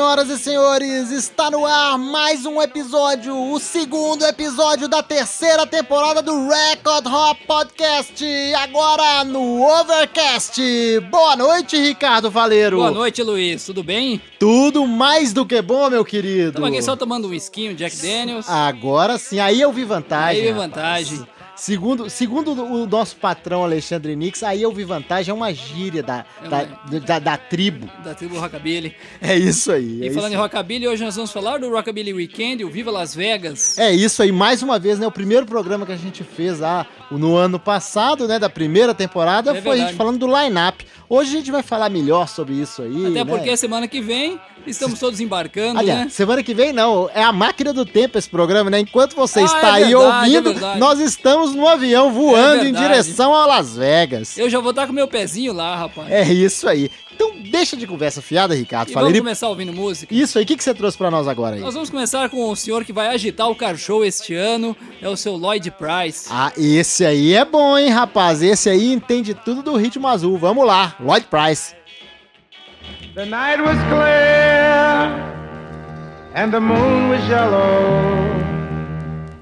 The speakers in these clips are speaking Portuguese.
senhoras e senhores, está no ar mais um episódio, o segundo episódio da terceira temporada do Record Hop Podcast, agora no Overcast. Boa noite, Ricardo Valeiro. Boa noite, Luiz. Tudo bem? Tudo mais do que bom, meu querido. Estamos aqui só tomando um esquinho, Jack Daniels. Agora sim, aí eu vi vantagem. Aí eu vi rapaz. Segundo, segundo o nosso patrão Alexandre Nix, aí eu vi vantagem, é uma gíria da, É da, uma- da, da tribo. Da tribo Rockabilly. É isso aí. E é falando em Rockabilly, hoje nós vamos falar do Rockabilly Weekend, o Viva Las Vegas. É isso aí, mais uma vez, né? O primeiro programa que a gente fez lá no ano passado, né? Da primeira temporada, É foi a gente verdade. falando do line-up. Hoje a gente vai falar melhor sobre isso aí. Até né? porque semana que vem estamos todos embarcando, Aliás, né? semana que vem não, é a máquina do tempo esse programa, né? Enquanto você Ah, está é aí verdade, ouvindo, é nós estamos no avião voando É em direção a Las Vegas. Eu já vou estar com meu pezinho lá, rapaz. É isso aí. Então deixa de conversa fiada, Ricardo. e Falei, vamos começar ouvindo música. Isso aí, o que, que você trouxe pra nós agora aí? Nós vamos começar com o senhor que vai agitar o car show este ano, é o seu Lloyd Price. Ah, esse aí é bom, hein, rapaz? Esse aí entende tudo do ritmo azul. Vamos lá, Lloyd Price. The night was clear and the moon was yellow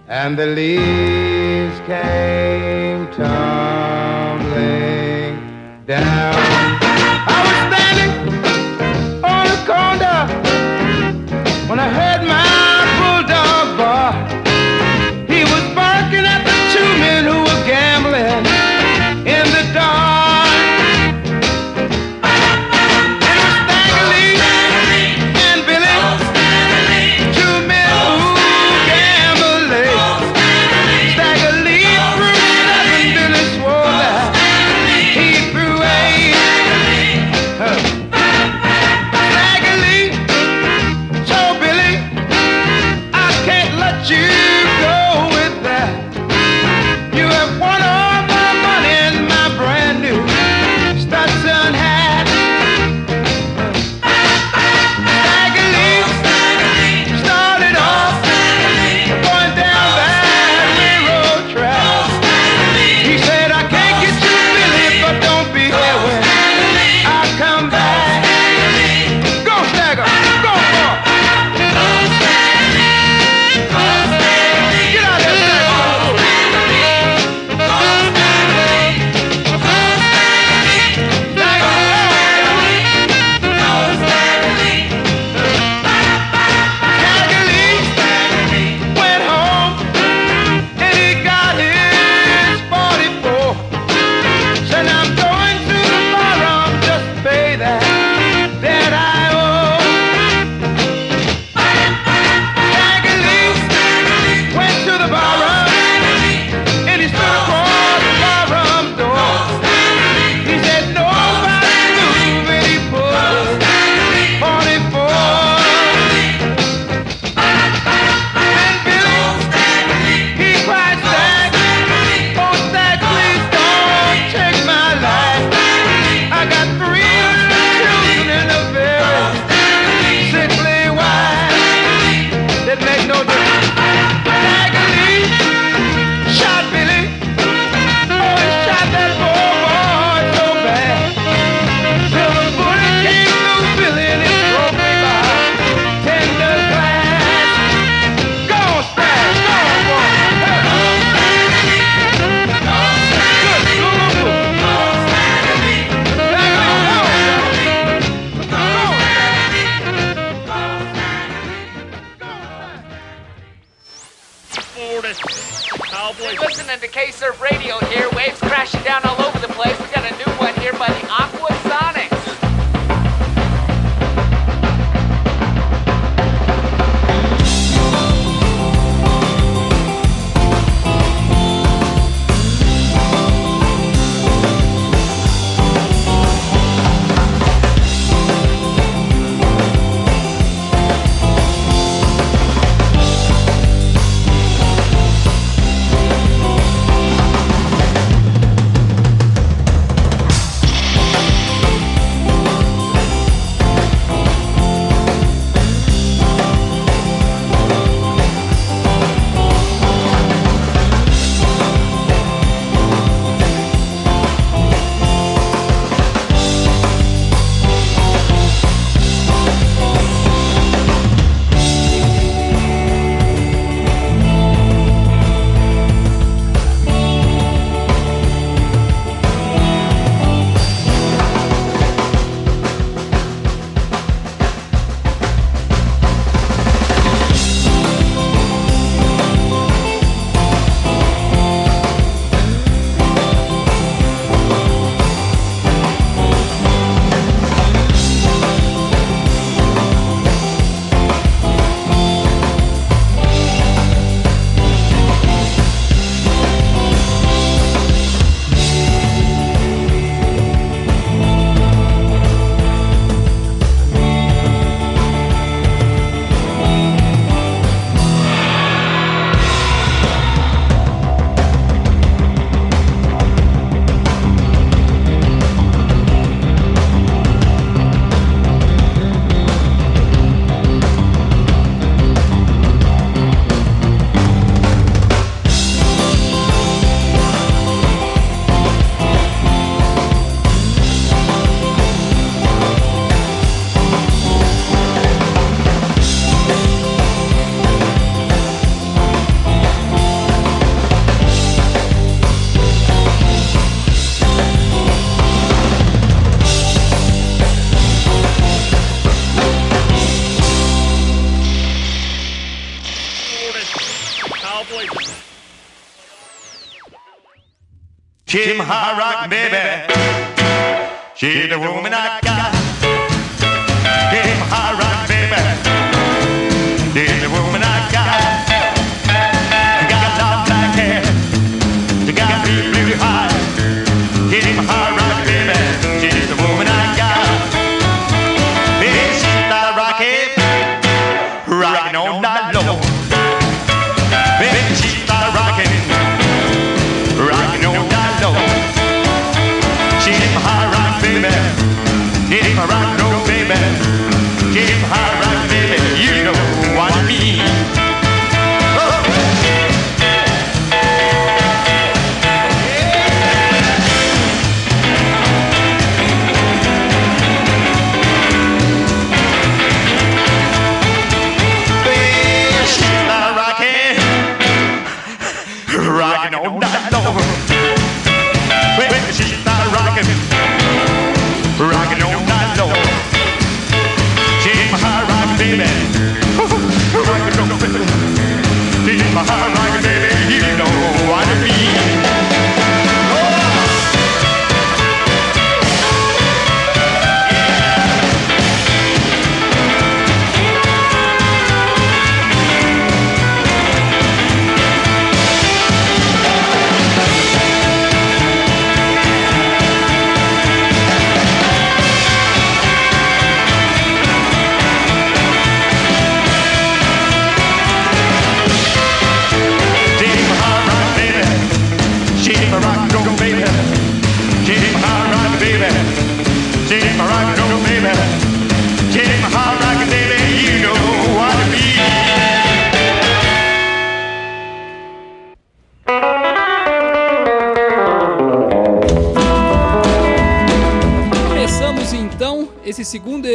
and the leaves came tumbling down.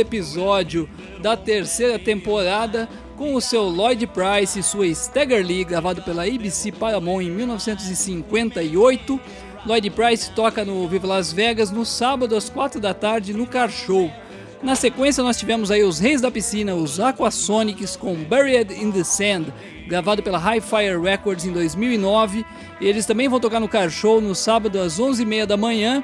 Episódio da terceira temporada com o seu Lloyd Price e sua Stagger Lee, gravado pela ABC Paramount em 1958. Lloyd Price toca no Viva Las Vegas no sábado às 4 da tarde no Car Show. Na sequência nós tivemos aí os Reis da Piscina, os Aquasonics com Buried in the Sand, gravado pela High Fire Records em 2009. Eles também vão tocar no Car Show no sábado às 11h30 da manhã.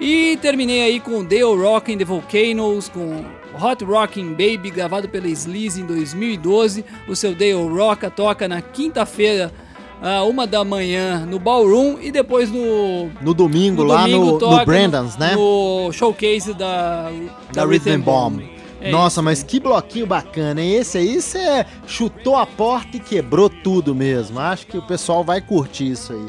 E terminei aí com Dale Rock and the Volcanoes, com Hot Rockin' Baby, gravado pela Sleaze em 2012. O seu Dale Rock toca na quinta-feira, a uma da manhã, no Ballroom e depois no, No domingo, no lá domingo no, no Brandon's, né? No showcase da, da Rhythm Bomb. É Nossa, isso. mas que bloquinho bacana, hein? Esse aí você chutou a porta e quebrou tudo mesmo. Acho que o pessoal vai curtir isso aí.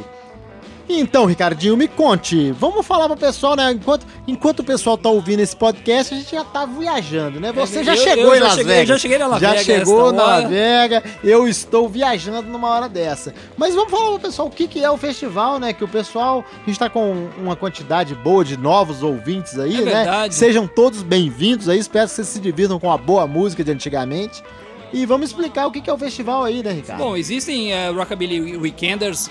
Então, Ricardinho, me conte. Vamos falar pro pessoal, né? Enquanto, enquanto o pessoal tá ouvindo esse podcast, a gente já tá viajando, né? Você É, já eu- chegou eu em já Las cheguei- Vegas. já cheguei na Las Já Vegas chegou esta na hora. Las Vegas. Eu estou viajando numa hora dessa. Mas vamos falar pro pessoal o que, que é o festival, né? Que o pessoal, a gente tá com uma quantidade boa de novos ouvintes aí, É né? verdade. Sejam todos bem-vindos aí. Espero que vocês se divirtam com a boa música de antigamente. E vamos explicar o que, é o festival aí, né, Ricardo? Bom, existem eh, Rockabilly Weekenders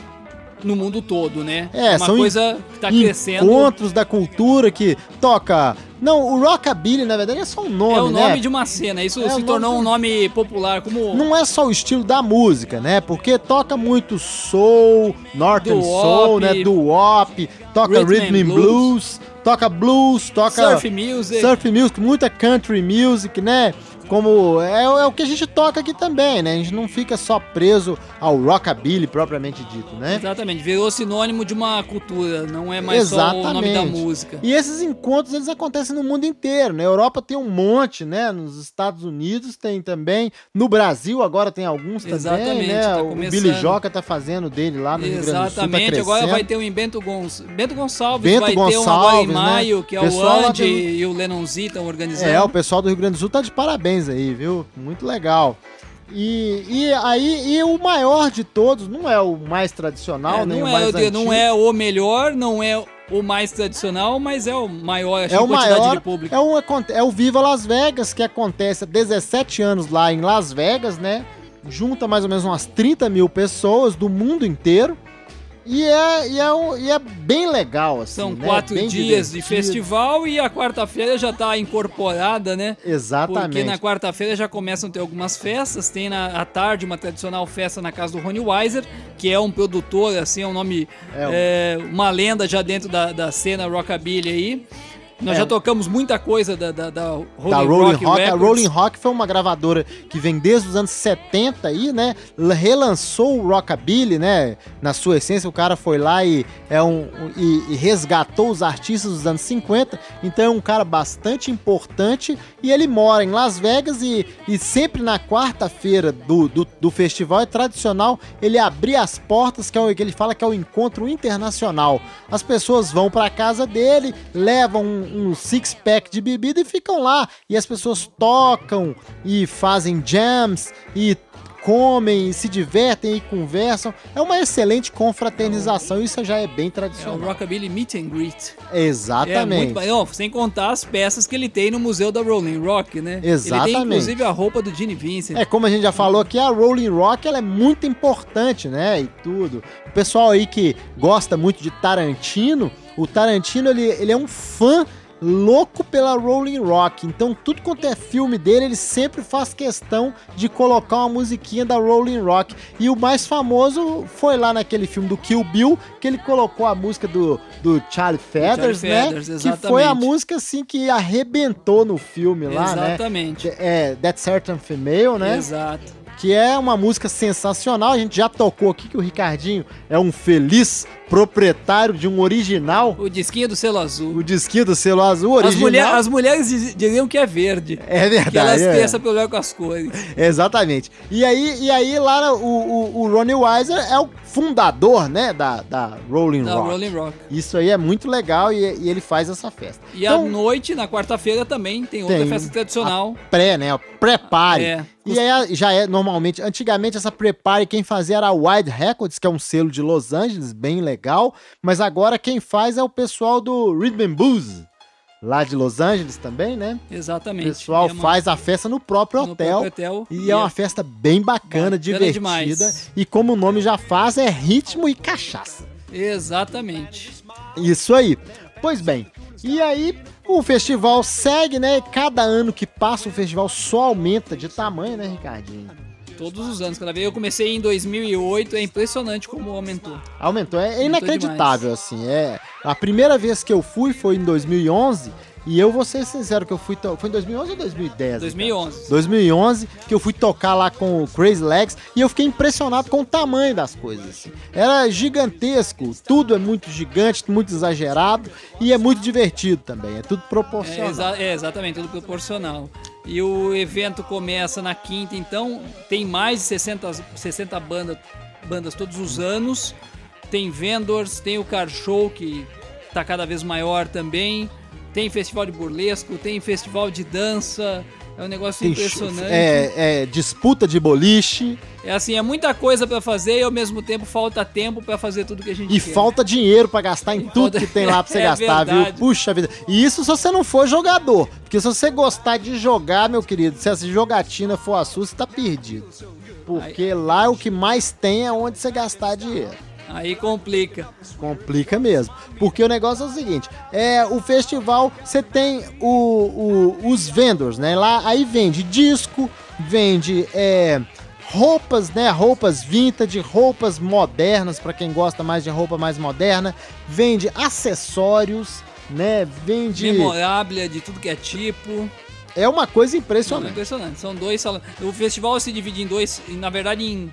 no mundo todo, né? É, uma são coisa que tá crescendo. encontros da cultura que toca. Não, o rockabilly na verdade é só um nome, É o né? nome de uma cena. Isso É se tornou de- um nome popular como Não é só o estilo da música, né? Porque toca muito soul, northern Doo-wop, soul, né? Do-wop, toca Rhythm rhythm, and and blues. toca blues, toca surf music. surf music, muita country music, né? Como é, é o que a gente toca aqui também, né? A gente não fica só preso ao rockabilly propriamente dito, né? Exatamente, virou sinônimo de uma cultura, não é mais só o nome da Exatamente. música. E esses encontros eles acontecem no mundo inteiro. Na Europa tem um monte, né? Nos Estados Unidos tem também. No Brasil agora tem alguns também, Exatamente, né? tá o começando. Billy Joca tá fazendo dele lá no Rio Grande do Sul. Tá Exatamente, agora vai ter um em Bento, Gonç... Bento Gonçalves, Bento vai ter um agora em Gonçalves, né? maio, que é Pessoal o Andy e o Lennon Z estão organizando. É, o pessoal do Rio Grande do Sul tá de parabéns aí, viu? Muito legal. E, e aí, e o maior de todos, não é o mais tradicional, É, nem não, o é, mais digo, antigo. não é o melhor, não é o mais tradicional, mas é o maior, acho É o quantidade maior, de público. é o, aconte- é o Viva Las Vegas, que acontece há 17 anos lá em Las Vegas, né? Junta mais ou menos umas 30 mil pessoas do mundo inteiro. E é, e, é, um- e é bem legal, assim. São né? quatro Bem dias de divertido. festival e a quarta-feira já tá incorporada, né? Exatamente. Porque na quarta-feira já começam a ter algumas festas. Tem na à tarde uma tradicional festa na casa do Rony Weiser, que é um produtor, assim, é um nome, É, é, uma lenda já dentro da, da cena rockabilly aí. Nós É. já tocamos muita coisa da, da, da Rolling, da Rolling Rock, Rock. A. Rolling Rock foi uma gravadora que vem desde os anos 70 aí, né? Relançou o Rockabilly, né? Na sua essência, o cara foi lá e, é um, e, e resgatou os artistas dos anos 50. Então é um cara bastante importante e ele mora em Las Vegas e, e sempre na quarta-feira do, do, do festival é tradicional ele abrir as portas, que é o que ele fala que é o encontro internacional. As pessoas vão pra casa dele, levam um, um six-pack de bebida e ficam lá. E as pessoas tocam e fazem jams e comem, e se divertem e conversam. É uma excelente confraternização, isso já é bem É o tradicional. Rockabilly Meet and Greet. Exatamente. É muito sem contar as peças que ele tem no Museu da Rolling Rock, né? Ele Exatamente. tem inclusive a roupa do Gene Vincent. É, como a gente já falou aqui, a Rolling Rock ela é muito importante, né? E tudo. O pessoal aí que gosta muito de Tarantino, o Tarantino ele, ele é um fã louco pela Rolling Rock. Então, tudo quanto é filme dele, ele sempre faz questão de colocar uma musiquinha da Rolling Rock. E o mais famoso foi lá naquele filme do Kill Bill, que ele colocou a música do, do Charlie Feathers, Charlie né? Feathers, que foi a exatamente. música assim que arrebentou no filme lá, né? Exatamente. É, That Certain Female, né? Exato. Que é uma música sensacional. A gente já tocou aqui que o Ricardinho é um feliz proprietário de um original, O disquinho do selo azul. o disquinho do selo azul original. As, mulher, as mulheres diriam que é verde. É Que elas verdade. têm é. essa problema com as cores. Exatamente. E aí, e aí lá o, o, o Ronnie Weiser é o fundador, né, da, da Rolling Da Rock. Rolling Rock. Isso aí é muito legal e, e ele faz essa festa. E Então, à noite, na quarta-feira, também tem outra Tem festa tradicional. pré, né? Prepare. É. E aí já é normalmente, antigamente essa Prepare quem fazia era a Wide Records, que é um selo de Los Angeles, bem legal, mas agora quem faz é o pessoal do Rhythm and Blues, lá de Los Angeles também, né? O Exatamente. pessoal É uma- faz a festa no próprio no hotel. próprio hotel. E é uma festa bem bacana, Bacana divertida. demais. E como o nome já faz, é ritmo e cachaça. Exatamente. Isso aí. Pois bem, e aí o festival segue, né? Cada ano que passa o festival só aumenta de tamanho, né, Ricardinho? Todos os anos. Cada vez eu comecei em 2008, é impressionante como aumentou. Aumentou, é Aumentou inacreditável, assim. É a primeira vez que eu fui foi em 2011 e eu vou ser sincero que eu fui to... foi em 2011 ou 2010? 2011. 2011 que eu fui tocar lá com o Crazy Legs e eu fiquei impressionado com o tamanho das coisas. assim. Era gigantesco, tudo é muito gigante, muito exagerado e é muito divertido também. É tudo É, proporcional. exa- é, exatamente, tudo proporcional. E o evento começa na quinta, então tem mais de 60, 60 bandas, bandas todos os anos. Tem vendors, tem o car show que tá cada vez maior também. Tem festival de burlesco, tem festival de dança. É um negócio Tem impressionante. É, é, disputa de boliche É assim, é muita coisa pra fazer e ao mesmo tempo falta tempo pra fazer tudo que a gente e quer. falta dinheiro pra gastar em tudo falta- que tem lá pra você É gastar, viu? verdade. Puxa vida. E isso se você não for jogador. Porque se você gostar de jogar, meu querido, se essa jogatina for a sua, você tá perdido. Porque lá o que mais tem é onde você gastar dinheiro. Aí complica. Complica mesmo. Porque o negócio é o seguinte: é o festival, você tem o, o- os vendors, né? Lá aí vende disco, vende é, roupas, né? Roupas vintage, roupas modernas, para quem gosta mais de roupa mais moderna, vende acessórios, né? Vende. Memoráblia de tudo que é tipo. É uma coisa Não, é impressionante. impressionante. São dois salões. O festival se divide em dois, na verdade, em.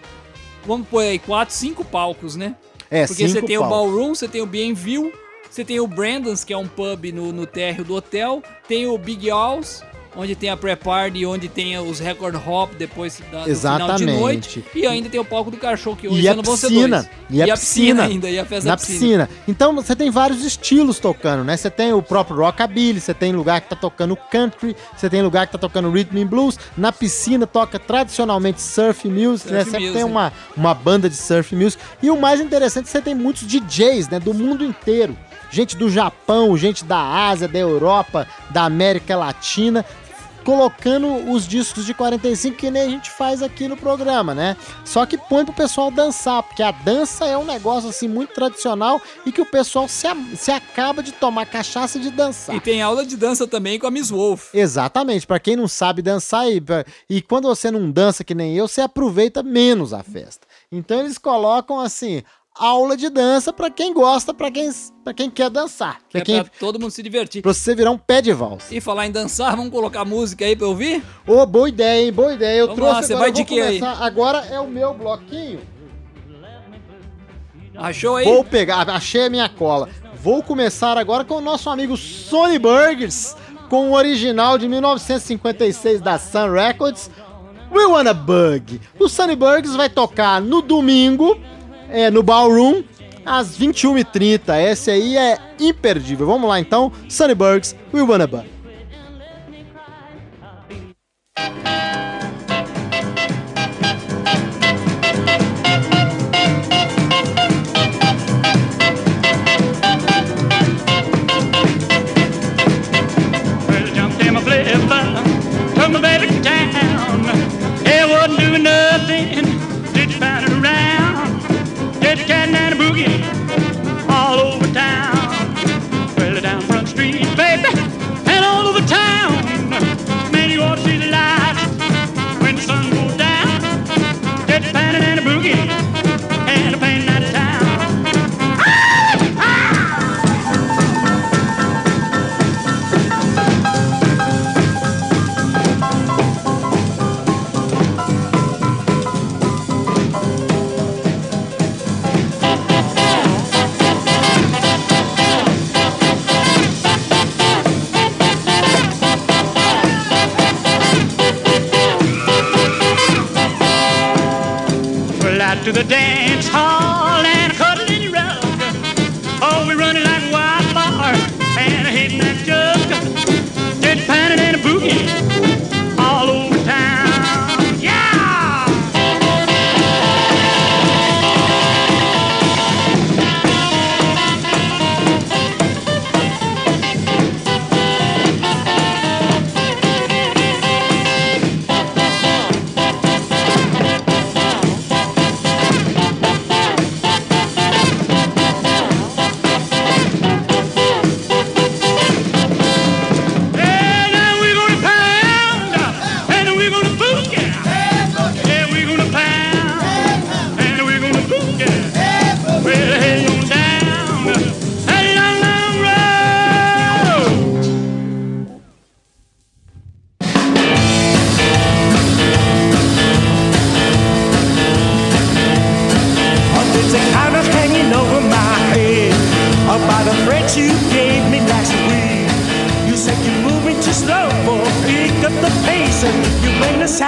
Vamos pôr aí, quatro, cinco palcos, né? É, Porque você tem o pau. Ballroom, você tem o Bienville, você tem o Brandon's, que é um pub no, no térreo do hotel, tem o Big Alls, onde tem a pré-party, onde tem os record hop depois da, do final de Exatamente. noite, e ainda tem o palco do cachorro, que hoje E vão ser piscina. dois. E a piscina. ainda, e a festa na piscina. piscina. Então você tem vários estilos tocando, né? Você tem o próprio rockabilly, você tem lugar que tá tocando country, você tem lugar que tá tocando rhythm and blues. Na piscina toca tradicionalmente surf music, né? Surf Sempre music. tem uma, uma banda de surf music. E o mais interessante é que você tem muitos DJs, né? Do mundo inteiro. Gente do Japão, gente da Ásia, da Europa, da América Latina. colocando os discos de 45 que nem a gente faz aqui no programa, né? Só que põe pro pessoal dançar, porque a dança é um negócio assim muito tradicional e que o pessoal se, a- se acaba de tomar cachaça de dançar. E tem aula de dança também com a Miss Wolf. Exatamente, pra quem não sabe dançar e, e quando você não dança que nem eu, você aproveita menos a festa. Então eles colocam assim, aula de dança pra quem gosta, pra quem, pra quem quer dançar, Que pra é quem pra todo mundo se divertir. pra você virar um pé de valsa. E falar em dançar, vamos colocar música aí pra eu ouvir? Ô, boa ideia, hein? Boa ideia. Eu Vamos trouxe lá, você agora, vai de quê aí? Agora é o meu bloquinho. Achou aí? Vou pegar, achei a minha cola. Vou começar agora com o nosso amigo Sonny Burgers, com o original de 1956 da Sun Records, We Wanna Bug. O Sonny Burgers vai tocar no domingo, é, no Ballroom, às 21h30. Esse aí é imperdível. Vamos lá então, Sonny Burgers, We Wanna Bug. To the dance hall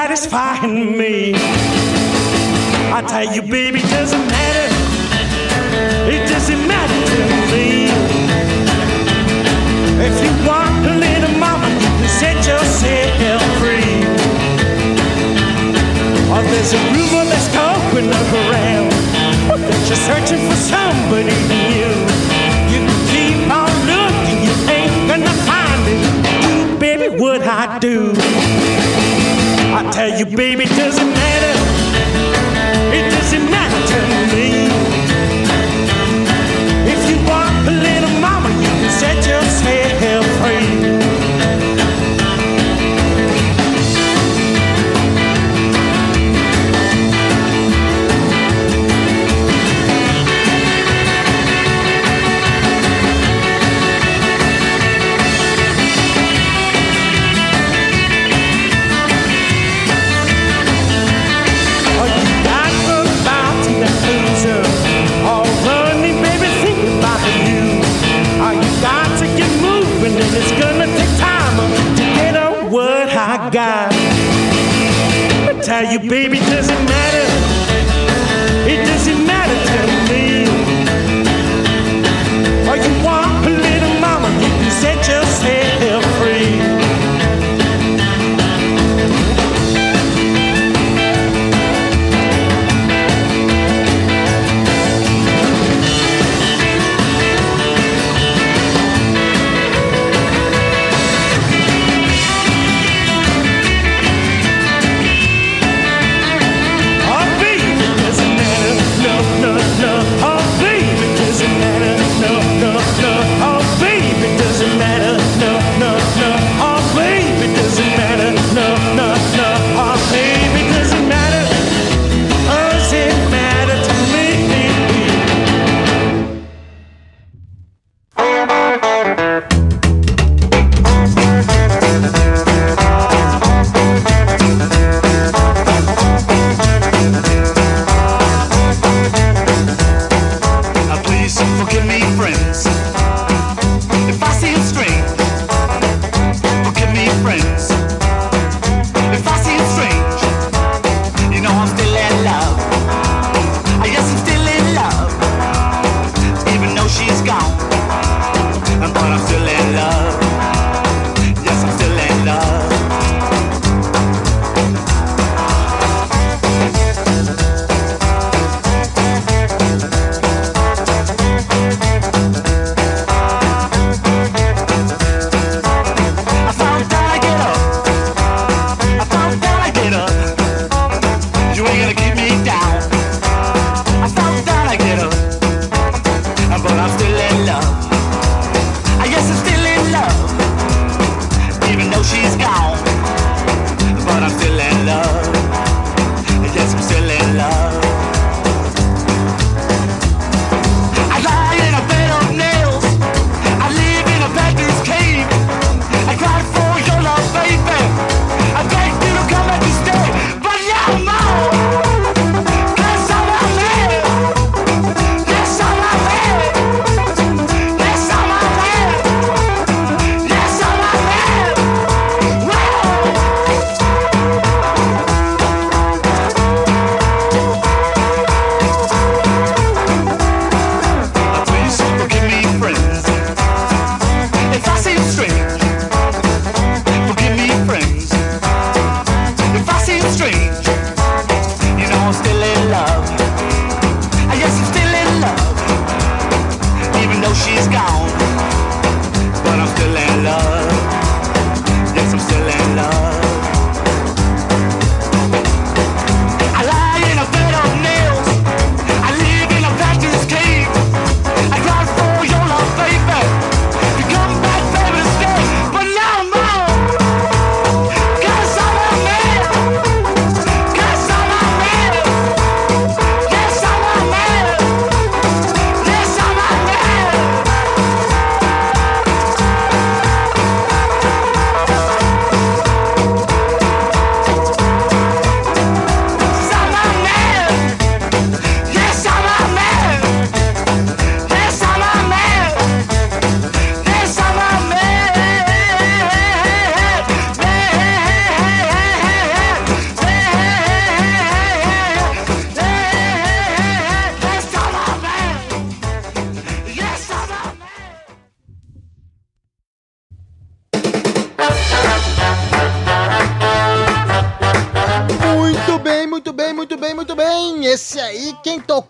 satisfying me. I tell you, baby, it doesn't matter. It doesn't matter to me. If you want a little mama, you can set yourself free. Oh, there's a rumor that's going around that you're searching for somebody new. You can keep on looking, you ain't gonna find it. Do, baby, what I do. I tell you, baby, doesn't matter. You, baby, doesn't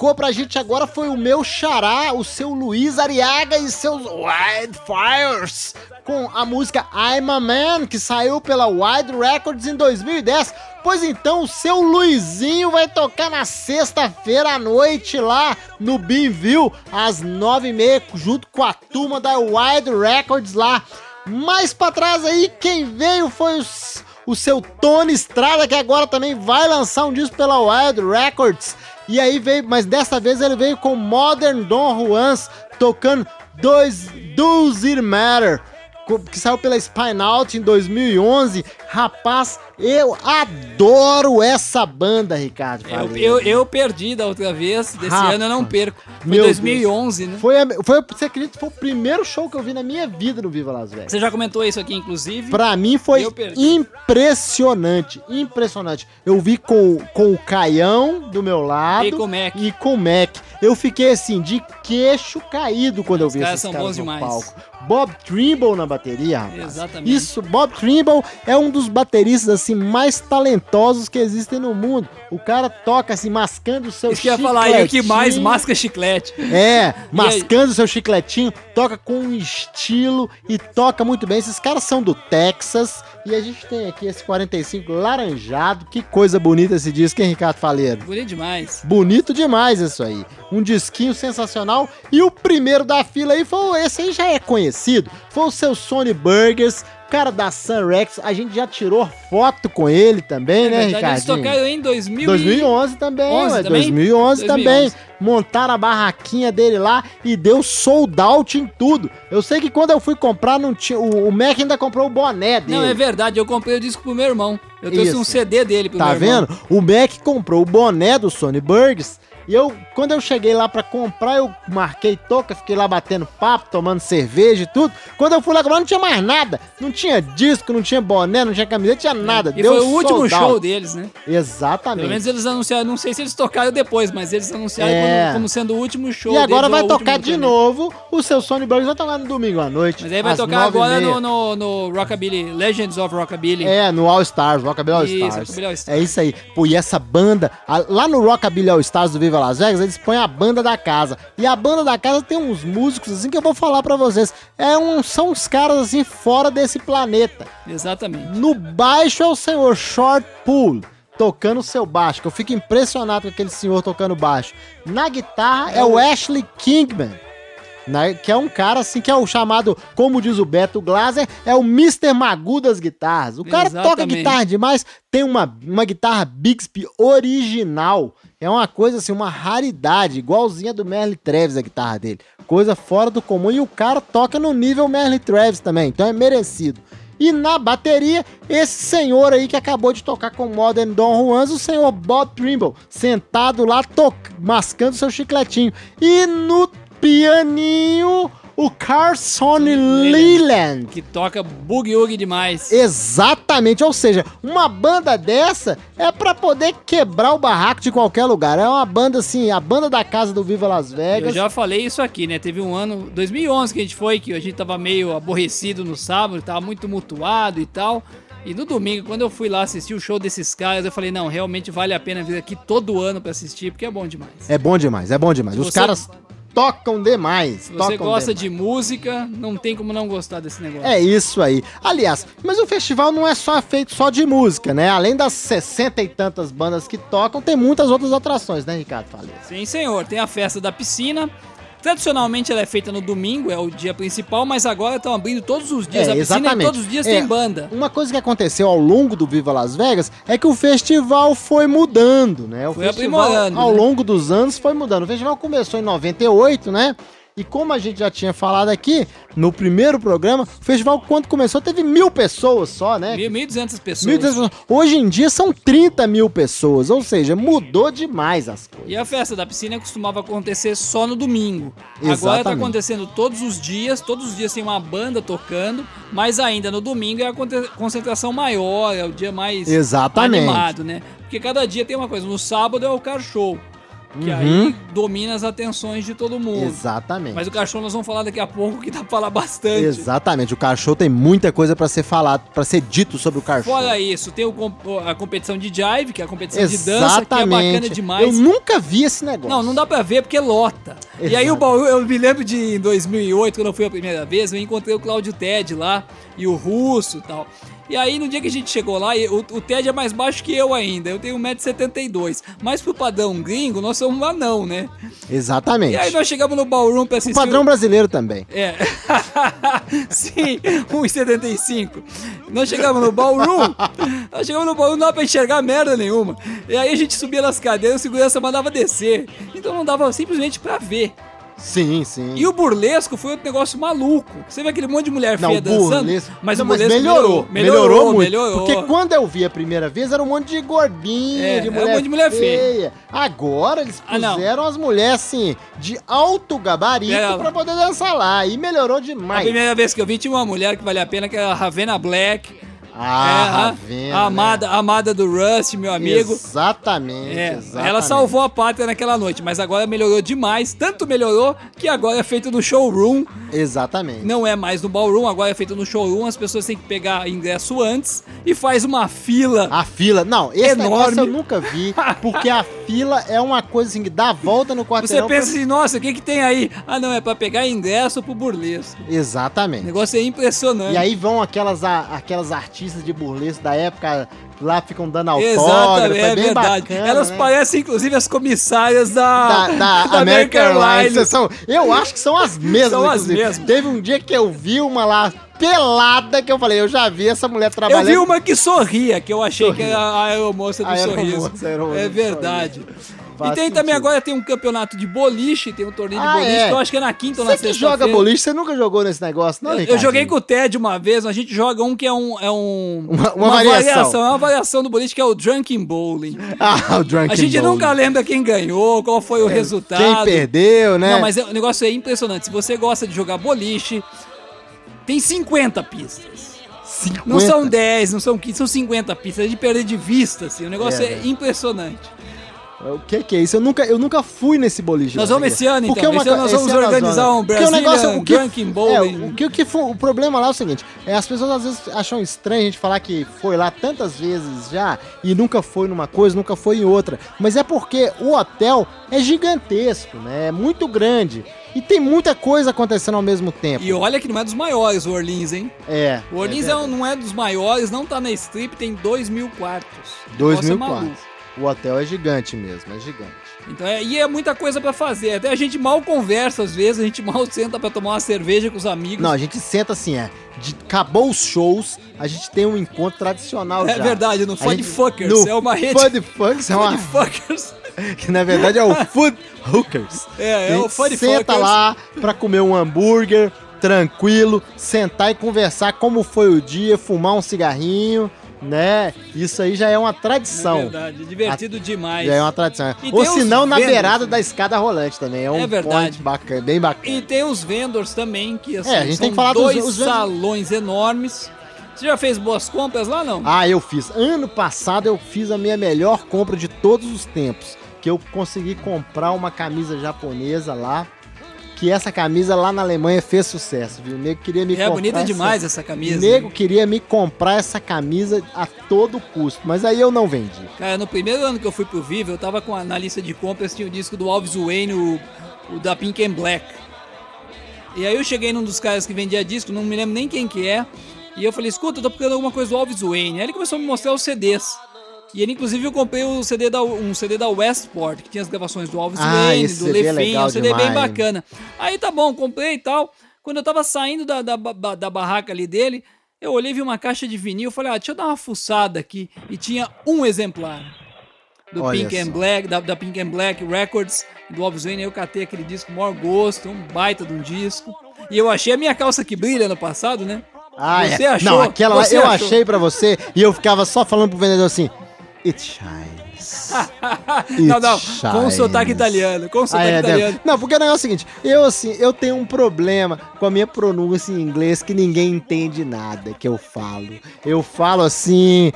tocou pra gente agora foi o meu xará, o seu Luiz Ariaga e seus Wildfires, com a música I'm a Man, que saiu pela Wide Records em 2010. Pois então, o seu Luizinho vai tocar na sexta-feira à noite lá no Beanville, às nove e meia, junto com a turma da Wide Records lá. Mais pra trás aí, quem veio foi os o seu Tony Estrada, que agora também vai lançar um disco pela Wild Records. E aí veio, mas dessa vez ele veio com Modern Don Juans tocando dois Does It Matter, que saiu pela Spine Out em 2011. Rapaz, eu adoro essa banda, Ricardo. Eu, eu, eu perdi da outra vez, desse Rapaz. ano eu não perco. Foi Meu 2011, né? Foi, a- foi, você acredita, foi o primeiro show que eu vi na minha vida no Viva Las Vegas. Você já comentou isso aqui, inclusive. Pra mim foi impressionante, impressionante. Eu vi com, com o Caião do meu lado E com o Mac. e com o Mac. Eu fiquei assim, de queixo caído quando eu vi caras esses são caras no demais. palco. Bob Trimble na bateria, rapaz. Exatamente. Isso, Bob Trimble é um dos bateristas assim mais talentosos que existem no mundo. O cara toca assim, mascando o seu Isso que eu ia falar, o que mais chicletinho. masca chiclete. É, mascando seu chicletinho, toca com um estilo e toca muito bem. Esses caras são do Texas e a gente tem aqui esse 45 laranjado. Que coisa bonita esse disco, hein, Ricardo Faleiro? Bonito demais. Bonito demais isso aí. Um disquinho sensacional. E o primeiro da fila aí foi esse aí já é conhecido. Foi o seu Sony Burgers cara da Sun Rex, a gente já tirou foto com ele também, É né, verdade, eles Ricardinho? tocaram em 2000 e- 2011 também, 11 ué, também? 2011 também. 2011. Montaram a barraquinha dele lá e deu sold out em tudo. Eu sei que quando eu fui comprar, não tinha, o, o Mac ainda comprou o boné dele. Não, é verdade, eu comprei o disco pro meu irmão. Eu trouxe Isso. um CD dele pro Tá meu irmão. vendo? O Mac comprou o boné do Sony Burgs. E eu, quando eu cheguei lá pra comprar, eu marquei toca, fiquei lá batendo papo, tomando cerveja e tudo. Quando eu fui lá comprar, não tinha mais nada. Não tinha disco, não tinha boné, não tinha camiseta, não tinha nada. E foi o último show deles, né? Exatamente. Pelo menos eles anunciaram, não sei se eles tocaram depois, mas eles anunciaram É. como, como sendo o último show E agora deles, vai tocar de novo. O seu Sony Burgs vai tocar no domingo à noite. Mas aí vai tocar agora no, no, no Rockabilly, Legends of Rockabilly. É, no All Stars, Rockabilly All Isso, Stars. Rockabilly All Stars. É isso aí. Pô, e essa banda, a- lá no Rockabilly All Stars do Viva Las Vegas, eles põem a banda da casa. E a banda da casa tem uns músicos assim que eu vou falar pra vocês. É um, são uns caras assim fora desse planeta. Exatamente. No baixo é o senhor Short Pool. Tocando seu baixo, que eu fico impressionado com aquele senhor tocando baixo. Na guitarra é o Ashley Kingman. né, que é um cara assim que é o chamado, como diz o Beto Glaser, é o Mr. Magu das guitarras. O cara toca Exatamente. guitarra demais, tem uma, uma guitarra Bixby original. É uma coisa assim, uma raridade, igualzinha do Merle Travis a guitarra dele. Coisa fora do comum e o cara toca no nível Merle Travis também, então é merecido. E na bateria, esse senhor aí que acabou de tocar com Modern Don Juans, o senhor Bob Trimble, sentado lá mascando seu chicletinho. E no pianinho, o Carson Leland. Que toca boogie woogie demais. Exatamente, ou seja, uma banda dessa é pra poder quebrar o barraco de qualquer lugar. É uma banda assim, a banda da casa do Viva Las Eu Vegas. já falei isso aqui, né? Teve um ano, 2011, que a gente foi, que a gente tava meio aborrecido no sábado, tava muito mutuado e tal. E no domingo, quando eu fui lá assistir o show desses caras, eu falei, não, realmente vale a pena vir aqui todo ano pra assistir, porque é bom demais. É bom demais, é bom demais. Se Os você- caras tocam demais. Se você tocam gosta demais. de música, não tem como não gostar desse negócio. É isso aí. Aliás, mas o festival não é só feito só de música, né? Além das 60 e tantas bandas que tocam, tem muitas outras atrações, né, Ricardo? Falei. Sim, senhor. Tem a festa da piscina. Tradicionalmente ela é feita no domingo, é o dia principal, mas agora estão abrindo todos os dias É, a piscina exatamente. e todos os dias É, tem banda. Uma coisa que aconteceu ao longo do Viva Las Vegas é que o festival foi mudando, né? O Foi festival, aprimorando, ao né? longo dos anos, foi mudando. O festival começou em 98, né? E como a gente já tinha falado aqui, no primeiro programa, o festival, quando começou, teve mil pessoas só, né? 1.200 pessoas. 1.200 pessoas. Hoje em dia são 30 mil pessoas, ou seja, mudou demais as coisas. E a festa da piscina costumava acontecer só no domingo. Agora tá Exatamente. acontecendo todos os dias, todos os dias tem uma banda tocando, mas ainda no domingo é a concentração maior, é o dia mais Exatamente. animado, né? Porque cada dia tem uma coisa. No sábado é o car show, que Uhum. aí domina as atenções de todo mundo. Exatamente. Mas o show nós vamos falar daqui a pouco, que dá pra falar bastante. Exatamente. O Show tem muita coisa pra ser falado, pra ser dito sobre o Show. Fora isso, tem o a competição de jive, que é a competição de dança, que é bacana demais. Eu nunca vi esse negócio. Não, não dá pra ver porque lota. E Exato. aí o Bauru, eu me lembro de em 2008, quando eu fui a primeira vez, eu encontrei o Cláudio Ted lá e o Russo e tal. E aí no dia que a gente chegou lá, o, o Ted é mais baixo que eu ainda, eu tenho 1,72m. Mas pro padrão gringo, nós somos um anão, né? Exatamente. E aí nós chegamos no Ballroom pra O assistir... padrão brasileiro também. É. Sim, 1,75. Nós chegamos no ballroom, nós chegamos no ballroom, não dava pra enxergar merda nenhuma. E aí a gente subia nas cadeiras, o segurança mandava descer. Então não dava simplesmente pra ver. Sim, sim. E o burlesco foi outro negócio maluco. Você vê aquele monte de mulher Não, feia dançando, burlesco. mas Não, o burlesco melhorou, melhorou, melhorou, muito. melhorou. Porque quando eu vi a primeira vez, era um monte de gordinha, É, de era mulher, um monte de mulher feia. Agora eles Ah, não. puseram as mulheres assim, de alto gabarito Ela. pra poder dançar lá. E melhorou A demais. primeira vez que eu vi tinha uma mulher que vale a pena, que era a Ravena Black. Ah, É, a- Ravena, a, amada, a amada do Rust, meu amigo. Exatamente, É, exatamente. ela salvou a pátria naquela noite, mas agora melhorou demais. Tanto melhorou que agora é feito no showroom. Exatamente. Não é mais no ballroom, agora é feito no showroom. As pessoas têm que pegar ingresso antes e faz uma fila. A fila, não, esse Enorme. negócio eu nunca vi, porque a fila é uma coisa assim que dá a volta no Você quarteirão. pensa assim, nossa, o que, que tem aí? Ah, não, é pra pegar ingresso pro burlesco. O Exatamente. negócio é impressionante. E aí vão aquelas, aquelas artistas de burlesco da época, lá ficam dando autógrafo, Exatamente, é é verdade. bacana, Elas né? parecem, inclusive, as comissárias da, da, da, American Airlines. São, eu acho que são as mesmas, São as inclusive. mesmas. Teve um dia que eu vi uma lá pelada que eu falei, eu já vi essa mulher Eu trabalhando. vi uma que sorria, que eu achei Sorria. que era a aeromoça do A sorriso. aeromoça, aeromoça é verdade. Faz e tem também sentido. agora tem um campeonato de boliche, tem um torneio de Ah, boliche, é. que eu acho que é na quinta ou na Você que sexta-feira. joga boliche, você nunca jogou nesse negócio, não, Eu, eu joguei com o Ted uma vez, a gente joga um que é um. É um Uma- uma variação. É uma variação do boliche que é o Drunken Bowling. Ah, o Drunken A gente Bowling. nunca lembra quem ganhou, qual foi o resultado. Quem perdeu, né? Não, mas é- o negócio é impressionante. Se você gosta de jogar boliche, tem 50 pistas. 50. Não são 10, não são 15, são 50 pistas. É de perder de vista, assim. O negócio É, é, impressionante. O que que é isso? Eu nunca, eu nunca fui nesse boliche. Nós vamos esse ano, Porque então. é uma Esse ano nós vamos organizar um Porque o negócio, Brazilian o que, Drunken Bowling. É, o, que, o que foi, o problema lá é o seguinte, é, as pessoas às vezes acham estranho a gente falar que foi lá tantas vezes já e nunca foi numa coisa, nunca foi em outra. Mas é porque o hotel é gigantesco, né? É muito grande. E tem muita coisa acontecendo ao mesmo tempo. E olha que não é dos maiores o Orleans, hein? É. O Orleans é um- não é dos maiores, não tá na strip, tem 2 mil quartos. Dois é mil maluco. quartos. O hotel é gigante mesmo, é gigante. Então, é, e é muita coisa pra fazer. Até a gente mal conversa às vezes, a gente mal senta pra tomar uma cerveja com os amigos. Não, a gente senta assim, é. De, acabou os shows, a gente tem um encontro tradicional É já. verdade, no gente- Fuckers, no é uma rede- Fud Fuckers é uma, Fuckers. que na verdade é o Food Hookers. É, é o Fud Senta lá pra comer um hambúrguer, tranquilo, sentar e conversar como foi o dia, fumar um cigarrinho, né? Isso aí já é uma É tradição. verdade, divertido demais. já é uma tradição. E Ou se não, na vendors, beirada né? da escada rolante também. É um É verdade. bacana, bem bacana. E tem os vendors também, que assim, É, a gente são tem que falar dos- dois os vendors- salões enormes. Você já fez boas compras lá, não? Ah, eu fiz. Ano passado eu fiz a minha melhor compra de todos os tempos. Que eu consegui comprar uma camisa japonesa lá. Que essa camisa lá na Alemanha fez sucesso, viu? O nego queria me é comprar. bonita essa- demais essa O camisa. nego queria me comprar essa camisa a todo custo, mas aí eu não vendi. Cara, no primeiro ano que eu fui pro Vivo, eu tava com a, na lista de compras, tinha o disco do Alves Wayne, o, o da Pink and Black. E aí eu cheguei num dos caras que vendia disco, não me lembro nem quem que é, e eu falei, escuta, eu tô procurando alguma coisa do Alves Wayne. Aí ele começou a me mostrar os CDs. E ele, inclusive, eu comprei o CD da, um CD da Westport, que tinha as gravações do Alves Ah, Wayne, do é Lefim, legal um CD bem demais. bacana. Aí tá bom, comprei e tal. Quando eu tava saindo da, da, da barraca ali dele, eu olhei, vi uma caixa de vinil, eu falei, ah, deixa eu dar uma fuçada aqui. E tinha um exemplar do Olha Pink and. Black, da, da Pink and Black Records, do Alves Wayne, eu catei aquele disco maior gosto, um baita de um disco. E eu achei a minha calça que brilha no passado, né? Ah, Você é. achou? Não, aquela lá eu achou? achei pra você e eu ficava só falando pro vendedor assim: It shines. não, não, It com o sotaque shines. italiano, com o Ah, sotaque é, italiano. Não, porque o negócio é o seguinte, eu assim, eu tenho um problema com a minha pronúncia em inglês que ninguém entende nada que eu falo. Eu falo assim,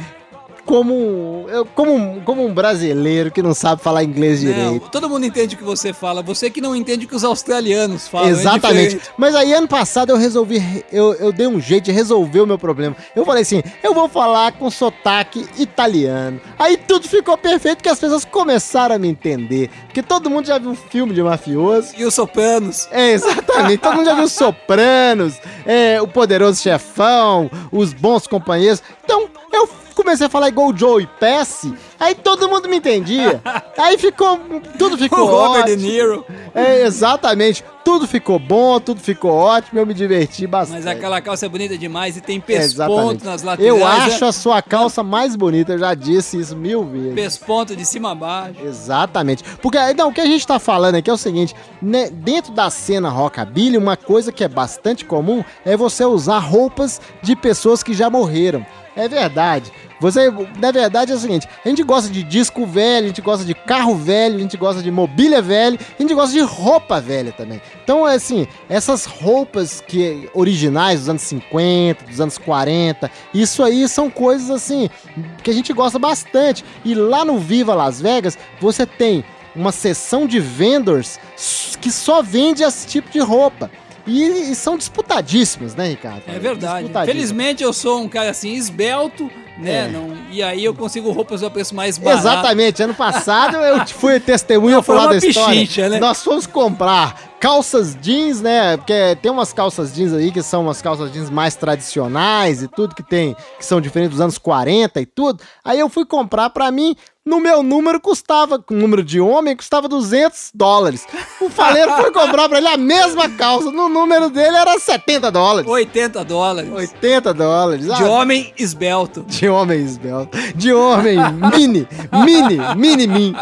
como, eu, como, um- como um brasileiro que não sabe falar inglês Não, direito. todo mundo entende o que você fala, você que não entende o que os australianos falam. é Exatamente. diferente. Mas aí ano passado eu resolvi, eu, eu dei um jeito de resolver o meu problema. Eu falei assim, eu vou falar com sotaque italiano. Aí tudo ficou perfeito porque as pessoas começaram a me entender. Porque todo mundo já viu um filme de mafioso. E os sopranos. É, exatamente. Todo mundo já viu Sopranos, é, O Poderoso Chefão, Os Bons Companheiros. Então, eu comecei a falar igual o Joe e Pesci, aí todo mundo me entendia. Aí ficou, tudo O ficou Robert De. Niro. É, exatamente. Tudo ficou bom, tudo ficou ótimo, eu me diverti bastante. Mas aquela calça é bonita demais e tem É, pesponto nas laterais. Eu é acho a sua calça mais bonita, eu já disse isso mil vezes. Pesponto de cima a baixo. Exatamente. Porque não, o que a gente tá falando aqui é o seguinte, né, dentro da cena rockabilly, uma coisa que é bastante comum é você usar roupas de pessoas que já morreram. É verdade. Você, na verdade, é o seguinte: a gente gosta de disco velho, a gente gosta de carro velho, a gente gosta de mobília velha, a gente gosta de roupa velha também. Então, é assim, essas roupas que originais dos anos 50, dos anos 40, isso aí são coisas assim que a gente gosta bastante. E lá no Viva Las Vegas, você tem uma seção de vendors que só vende esse tipo de roupa. E, e são disputadíssimas, né, Ricardo? É verdade. Felizmente eu sou um cara assim, esbelto, né? É. Não, e aí eu consigo roupas a preço mais barato. Exatamente. Ano passado eu fui testemunha foi falar uma da história. né? Nós fomos comprar calças jeans, né? Porque tem umas calças jeans aí que são umas calças jeans mais tradicionais e tudo que tem, que são diferentes dos anos 40 e tudo. Aí eu fui comprar pra mim, no meu número custava, com número de homem, custava 200 dólares. O faleiro foi comprar pra ele a mesma calça, no número dele era 70 dólares. 80 dólares. 80 dólares. De Ah, homem esbelto. de homem esbelto. De homem mini, mini, mini min.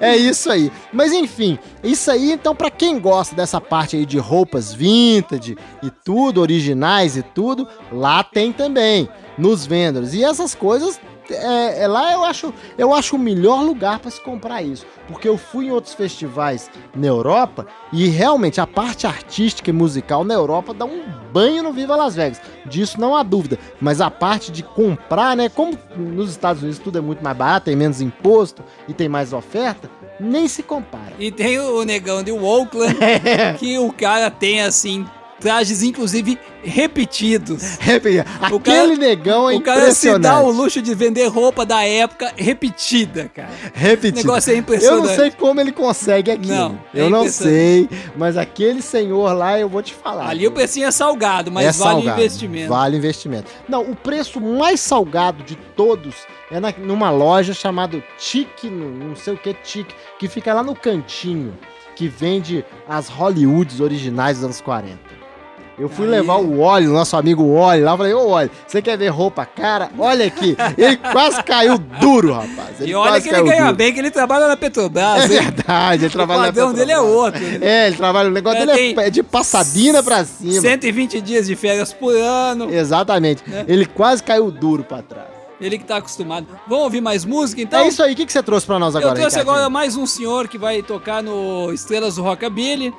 É isso aí. Mas enfim, isso aí, então, pra quem gosta dessa parte aí de roupas vintage e tudo, originais e tudo, lá tem também, nos vendors. E essas coisas, é, é lá eu acho, eu acho o melhor lugar pra se comprar isso. Porque eu fui em outros festivais na Europa e realmente a parte artística e musical na Europa dá um banho no Viva Las Vegas. Disso não há dúvida. Mas a parte de comprar, né? Como nos Estados Unidos tudo é muito mais barato, tem menos imposto e tem mais oferta, nem se compara. E tem o negão de Oakland, que o cara tem, assim, trajes, inclusive, repetidos. Repita, O Aquele cara- negão é o cara se dá o luxo de vender roupa da época repetida, cara. Repetido. O negócio é Eu impressionante. não sei como ele consegue aquilo. Não, é eu não impressionante. sei, mas aquele senhor lá eu vou te falar. Ali o precinho é salgado, mas É vale salgado, investimento. Vale investimento. Não, o preço mais salgado de todos é na- numa loja chamada Tique, não não sei o que Tique, que fica lá no cantinho, que vende as Hollywoods originais dos anos 40. Eu fui Aí. levar o óleo, nosso amigo óleo lá, falei, ô óleo, você quer ver roupa cara? Olha aqui. Ele quase caiu duro, rapaz. Ele E olha que ele ganha duro. bem, que ele trabalha na Petrobras. É verdade, ele o trabalha na padrão dele é Petrobras. outro. né? É, ele trabalha, o negócio É, dele é, é de passadina pra cima. 120 dias de férias por ano. Exatamente. Né? Ele quase caiu duro pra trás. Ele que tá acostumado. Vamos ouvir mais música, então? é isso aí, o que, que você trouxe pra nós agora? Eu trouxe Ricardinho? agora mais um senhor que vai tocar no Estrelas do Rockabilly.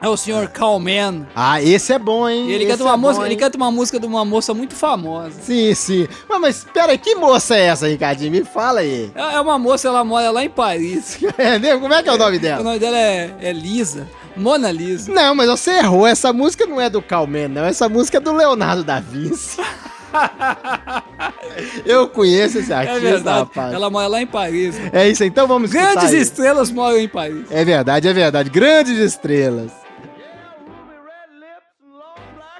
É o senhor Calman. Ah, esse é bom, hein? Ele canta uma é música, bom, ele canta uma música de uma moça muito famosa. Sim, sim. Mas, mas pera, que moça é essa, Ricardinho? Me fala aí. É é uma moça, ela mora lá em Paris. É, né? Como é que é o nome O dela? nome dela é, é Lisa. Mona Lisa. Não, mas você errou. Essa música não é do Calman, não. Essa música é do Leonardo da Vinci. Eu conheço esse É artista, verdade. rapaz. Ela mora lá em Paris. É isso, então vamos escutar Grandes aí. estrelas moram em Paris. É verdade, é verdade. Grandes estrelas.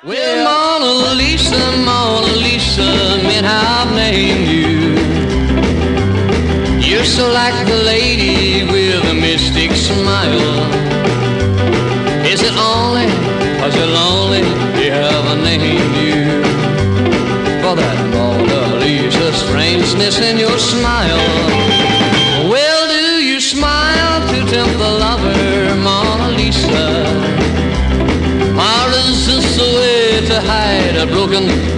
Well, Mona Lisa, Mona Lisa, man, I've named you. You're so like the lady with a mystic smile. Is it only cause you're lonely you haven't named you? For that Mona Lisa strangeness in your smile. To hide a broken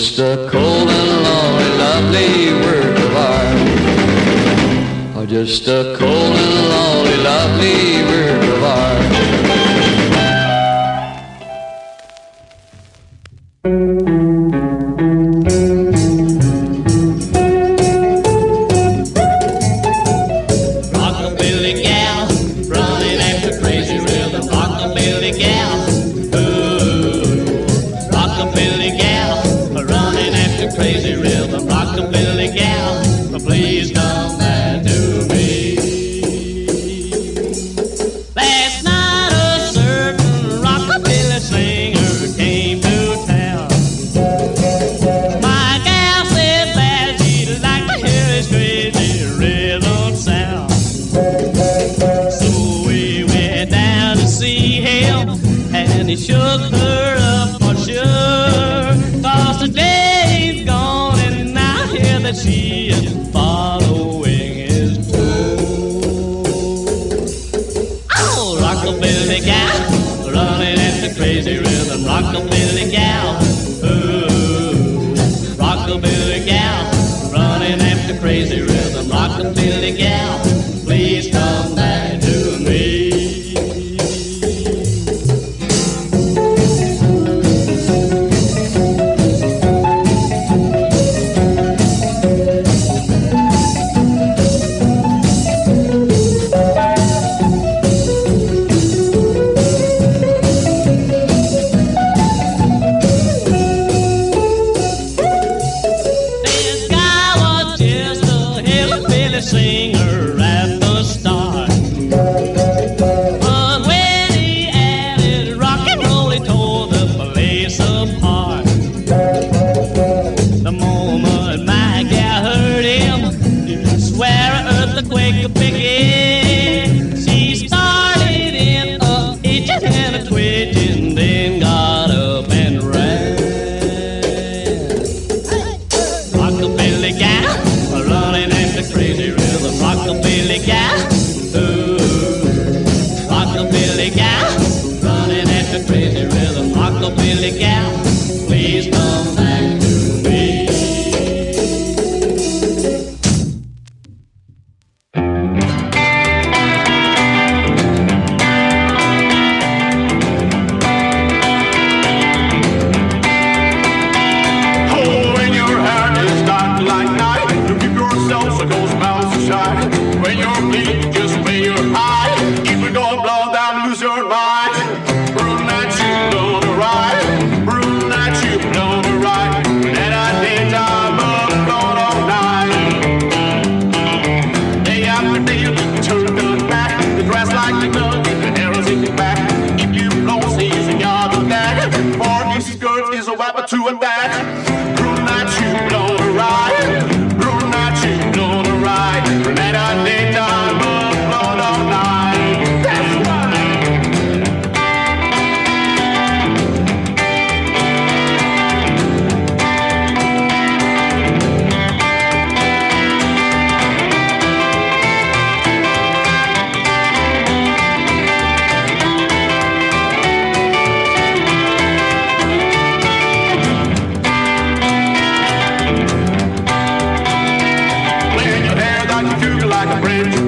just a cold and lonely, lovely work of art? Just a cold and lonely, lovely Tennessee and following his toe. Oh, rockabilly gal, running at the crazy rhythm, rockabilly gal. Ooh, rockabilly gal, running at the crazy rhythm, rockabilly gal. like a branch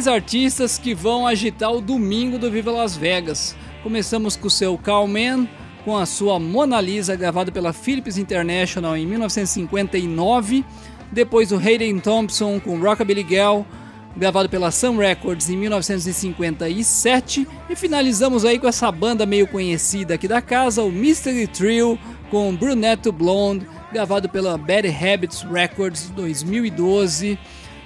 três artistas que vão agitar o domingo do Viva Las Vegas. Começamos com o seu Calman, com a sua Mona Lisa, gravada pela Philips International em 1959. Depois o Hayden Thompson com Rockabilly Girl gravado pela Sun Records em 1957. E finalizamos aí com essa banda meio conhecida aqui da casa, o Mystery Trio, com Brunetto Blonde, gravado pela Bad Habits Records 2012.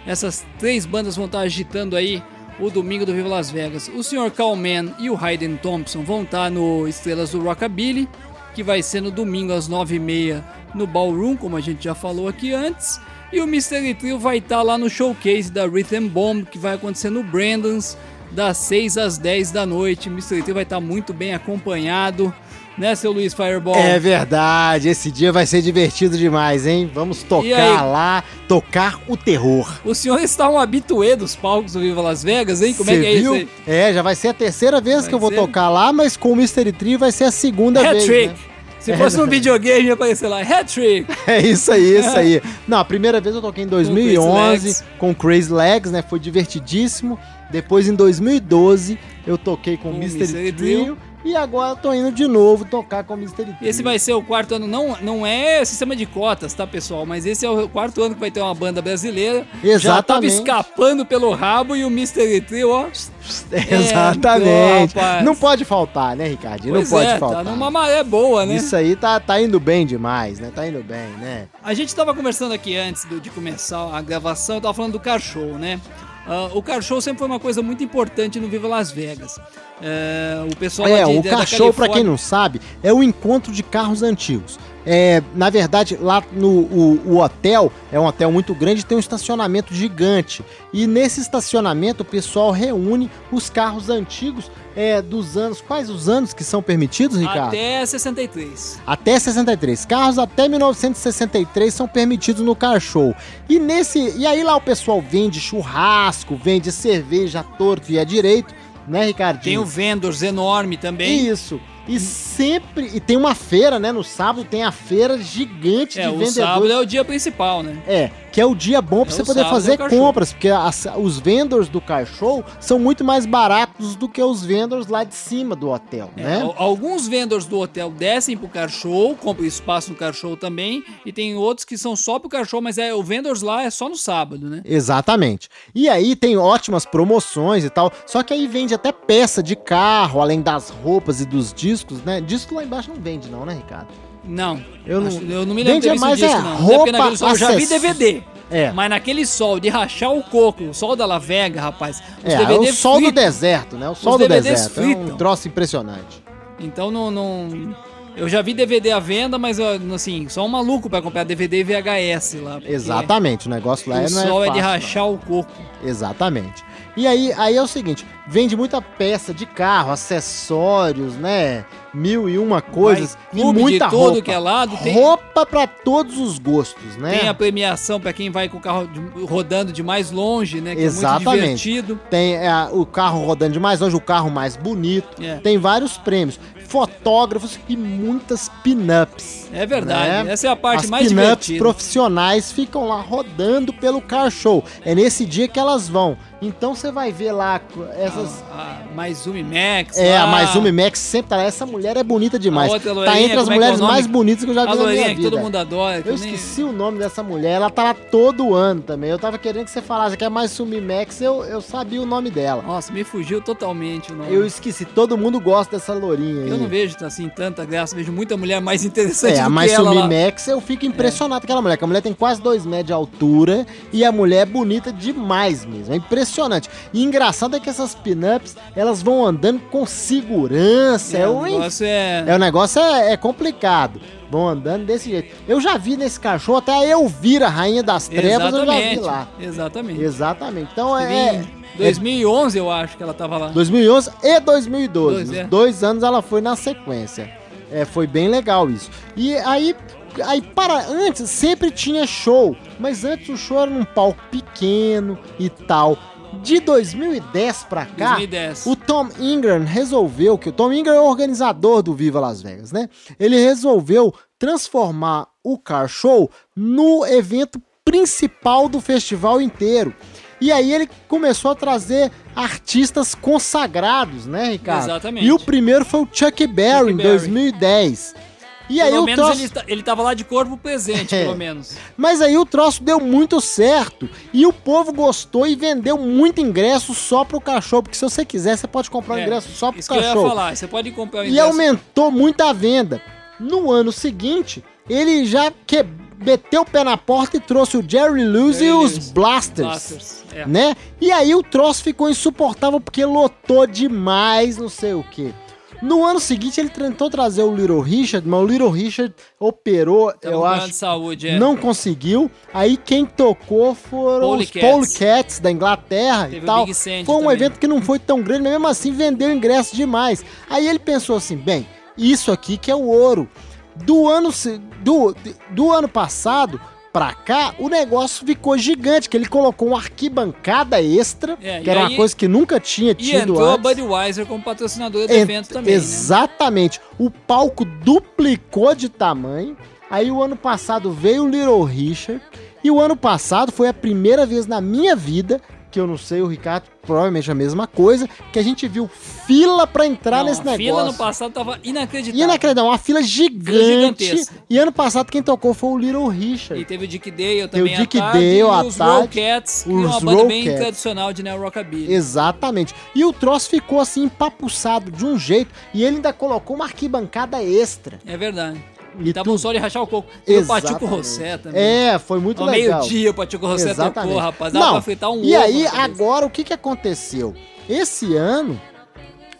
Essas três bandas vão estar agitando aí o domingo do Viva Las Vegas. O Sr. Calman e o Hayden Thompson vão estar no Estrelas do Rockabilly, que vai ser no domingo às 9h30 no Ballroom, como a gente já falou aqui antes. E o Mystery Trio vai estar lá no showcase da Rhythm Bomb, que vai acontecer no Brandon's, das 6 às 10 da noite. O Mystery Trio vai estar muito bem acompanhado, né, seu Luiz Fireball? É verdade, esse dia vai ser divertido demais, hein? Vamos tocar lá, tocar o terror. O senhor está um habituê dos palcos do Viva Las Vegas, hein? Como é Cê que é viu? isso aí? É, já vai ser a terceira vez Vai que eu vou ser? tocar lá, mas com o Mystery Trio vai ser a segunda vez. Hat-trick! né? Se fosse um videogame, ia aparecer lá, hat-trick! É isso aí, isso aí. Não, a primeira vez eu toquei em Crazy 2011 Legs. com Crazy Legs, né? Foi divertidíssimo. Depois em 2012 eu toquei com Com o Mystery Trio. Trio. E agora eu tô indo de novo tocar com o Mystery Trio. Esse vai ser o quarto ano, não, não é sistema de cotas, tá, pessoal? Mas esse é o quarto ano que vai ter uma banda brasileira. Já tava Exatamente. escapando pelo rabo e o Mystery Trio, ó. Exatamente. rapaz. não pode faltar, né, Ricardinho? Pois não pode é, faltar. tá numa maré boa, né? Isso aí tá, tá indo bem demais, né? Tá indo bem, né? A gente tava conversando aqui antes do- de começar a gravação, eu tava falando do show, né? Ah, o car show sempre foi uma coisa muito importante no Viva Las Vegas. É, o pessoal É, de- o car show, pra quem não sabe, é o encontro de carros antigos. É, na verdade, lá no o, o hotel, é um hotel muito grande, tem um estacionamento gigante. E nesse estacionamento o pessoal reúne os carros antigos é, dos anos. Quais os anos que são permitidos, Ricardo? Até 63. Até 63. Carros até 1963 são permitidos no car show. E nesse, e aí lá o pessoal vende churrasco, vende cerveja torto e à direito, né, Ricardinho? Tem o Vendors enorme também. Isso. E sempre. E tem uma feira, né? No sábado tem a feira gigante É, de o vendedores. sábado é o dia principal, né? É, que é o dia bom pra É, você poder é fazer show. compras, porque as- os vendors do car show são muito mais baratos do que os vendors lá de cima do hotel, É, né? al- Alguns vendors do hotel descem pro car show, compram espaço no car show também, e tem outros que são só pro car show, mas é, o vendors lá é só no sábado, né? Exatamente. E aí tem ótimas promoções e tal. Só que aí vende até peça de carro, além das roupas e dos discos, né? Disco lá embaixo não vende, não, né, Ricardo? Não, Eu não- eu não me lembro de ter mais disco, é não. Não roupa, é porque naquele sol, eu já vi DVD. É. Mas naquele sol de rachar o coco, o sol da La Vega, rapaz, os É, DVD o sol do deserto, né? O sol do DVDs deserto. É um troço impressionante. Então não, não. Eu já vi DVD à venda, mas assim, só um maluco pra comprar DVD e VHS lá. Exatamente, o negócio lá O é, não é sol é, de fácil, não. rachar o coco. Exatamente. E aí, aí é o seguinte, vende muita peça de carro, acessórios, né? Mil e uma coisas. Vai e clube de muita todo roupa. que é lado, tem- Roupa pra todos os gostos, né? Tem a premiação pra quem vai com o carro de- rodando de mais longe, né? Que é muito Exatamente. divertido. Tem é, o carro rodando de mais longe, o carro mais bonito. É. Tem vários prêmios, fotógrafos e muitas pin-ups. É verdade. né? Essa é a parte As mais pin-ups divertida. profissionais ficam lá rodando pelo car show. É nesse dia que elas vão. Então você vai ver lá essas. A, a Maizumi Max. É, a lá, Maizumi Max sempre tá lá. Essa mulher é bonita demais. Tá entre as é é mulheres nome? mais bonitas que eu já vi na minha loirinha que vida. todo mundo adora. Eu nem- esqueci o nome dessa mulher, ela tá lá todo ano também. Eu tava querendo que você falasse que é mais Sumi Max, eu, eu sabia o nome dela. Nossa, me fugiu totalmente o nome. Eu esqueci, todo mundo gosta dessa lourinha aí. Eu não vejo assim tanta graça, vejo muita mulher mais interessante É, a mais. Max, eu fico impressionado com aquela mulher, que a mulher tem quase dois metros de altura e a mulher é bonita demais mesmo. É impressionante. E engraçado é que essas pin-ups, elas vão andando com segurança. É, É, um o negócio é... É, o negócio é, é complicado. Vão andando desse jeito. Eu já vi nesse cachorro, até a Elvira, Rainha das Trevas, eu já vi Exatamente. lá. Exatamente. Exatamente. Então é. em 2011, eu acho que ela tava lá. 2011 e 2012. Dois, é. dois anos ela foi na sequência. É, foi bem legal isso. E aí, aí para antes sempre tinha show, mas antes o show era num palco pequeno e tal. De 2010 pra cá, 2010. o Tom Ingram resolveu que o Tom Ingram é o organizador do Viva Las Vegas, né? Ele resolveu transformar o car show no evento principal do festival inteiro. E aí ele começou a trazer artistas consagrados, né, Ricardo? Exatamente. E o primeiro foi o Chuck Berry, Chuck em Berry. 2010. E aí Pelo o menos troço... ele, ele tava lá de corpo presente, É. pelo menos. Mas aí o troço deu muito certo e o povo gostou e vendeu muito ingresso só pro cachorro, porque se você quiser, você pode comprar o É, ingresso só pro Isso que eu ia cachorro. falar, você pode comprar o E ingresso. aumentou muito a venda. No ano seguinte, ele já que meteu o pé na porta e trouxe o Jerry Lewis e Jerry os Lewis. Blasters. Blasters, é. Né? E aí o troço ficou insuportável porque lotou demais, não sei o quê. No ano seguinte ele tentou trazer o Little Richard, mas o Little Richard operou, Tava com eu acho. de saúde, é. Não conseguiu. Aí quem tocou foram os Polecats. Da Inglaterra Teve e tal. Foi um também. evento que não foi tão grande, mas mesmo assim vendeu ingresso demais. Aí ele pensou assim, bem, isso aqui que é o ouro. Do ano, do, do ano passado pra cá, o negócio ficou gigante, que ele colocou uma arquibancada extra, É, que e era uma aí- coisa que nunca tinha E tido entrou a antes. Budweiser como patrocinadora do Ent- evento também, né? Exatamente. O palco duplicou de tamanho. Aí o ano passado veio o Little Richard. E o ano passado foi a primeira vez na minha vida, que eu não sei, o Ricardo provavelmente a mesma coisa, que a gente viu fila pra entrar Não, nesse a negócio. fila no passado tava inacreditável. Inacreditável, uma fila gigante. gigantesca. E ano passado quem tocou foi o Little Richard. E teve o Dick Dale Tem o também Dick tarde, Dale e os tarde, que é os uma banda bem Rollcats. tradicional de neo rockabilly. Exatamente. E o troço ficou assim empapuçado de um jeito. E ele ainda colocou uma arquibancada extra. É verdade. E Tava tu- um só de rachar o coco. E o. Patico Rossé também. É, foi muito Ao legal. meio-dia o Patico Rossé Exatamente. tocou, rapaz. Dava Não, pra fritar um E aí, agora, o que, que aconteceu? Esse ano,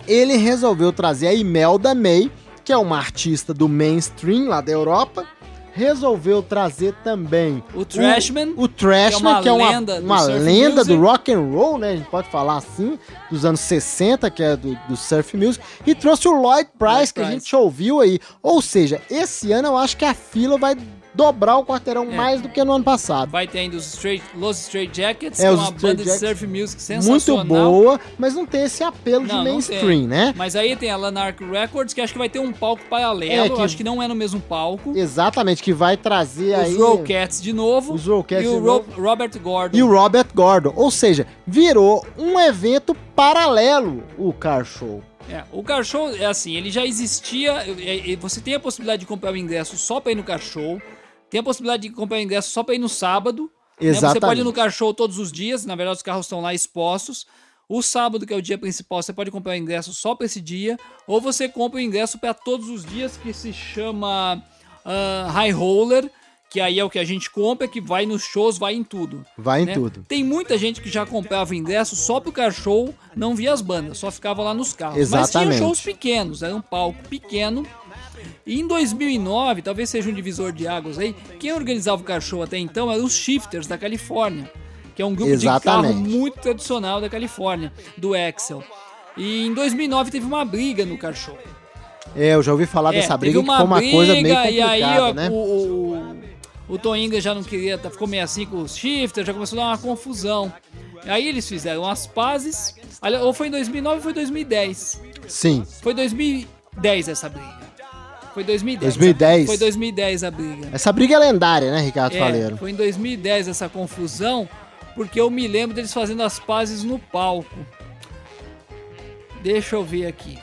ele resolveu trazer a Imelda May, que é uma artista do mainstream lá da Europa. Resolveu trazer também O Trashman, o, o Trashman, que que é é uma, uma lenda do uma surf lenda music. do rock and roll, né? A gente pode falar assim, dos anos 60, que é do, do surf music, e trouxe o Lloyd Price, Lloyd que a Price. gente ouviu aí. Ou seja, esse ano eu acho que a fila vai dobrar o quarteirão É. mais do que no ano passado. vai ter ainda os Straight, Los Straight Jackets, É, que é os uma banda de Jackets. surf music Muito sensacional. boa, mas não tem esse apelo de Não, não mainstream, né? Mas aí tem a Lanark Records, que acho que vai ter um palco paralelo. É, que- Acho que não é no mesmo palco. Exatamente, que vai trazer Os aí Rollcats de novo. Os e o de Ro- novo. Robert Gordon. e o Robert Gordon. Ou seja, virou um evento paralelo o Car Show. É, o Car Show é assim, ele já existia. é, é, Você tem a possibilidade de comprar o ingresso só pra ir no Car Show. Tem a possibilidade de comprar o ingresso só pra ir no sábado. né? Você Exatamente. pode ir no Car Show todos os dias. Na verdade, os carros estão lá expostos. O sábado, que é o dia principal, você pode comprar o ingresso só pra esse dia. Ou você compra o ingresso pra todos os dias, que se chama ah, High Roller. Que aí é o que a gente compra, que vai nos shows, vai em tudo. Vai em né? tudo. Tem muita gente que já comprava ingresso só pro car show, não via as bandas, só ficava lá nos carros. Mas Exatamente. tinha shows pequenos, era um palco pequeno. E em 2009, talvez seja um divisor de águas aí, quem organizava o car show até então eram os Shifters da Califórnia, que é um grupo de carro Exatamente. muito tradicional da Califórnia, do Excel. E em 2009 teve uma briga no car show. É, eu já ouvi falar É, dessa briga, que foi uma coisa meio briga, complicada, E aí, ó, né? o, o, o Toinga já não queria, tá- ficou meio assim com os shifters, já começou a dar uma confusão. Aí eles fizeram as pazes. Ou foi em 2009 ou foi 2010? Sim. Foi 2010 essa briga. Foi 2010. 2010? Foi 2010 a briga. Essa briga é lendária, né, Ricardo É, Faleiro? foi em 2010 essa confusão, porque eu me lembro deles fazendo as pazes no palco. Deixa eu ver aqui.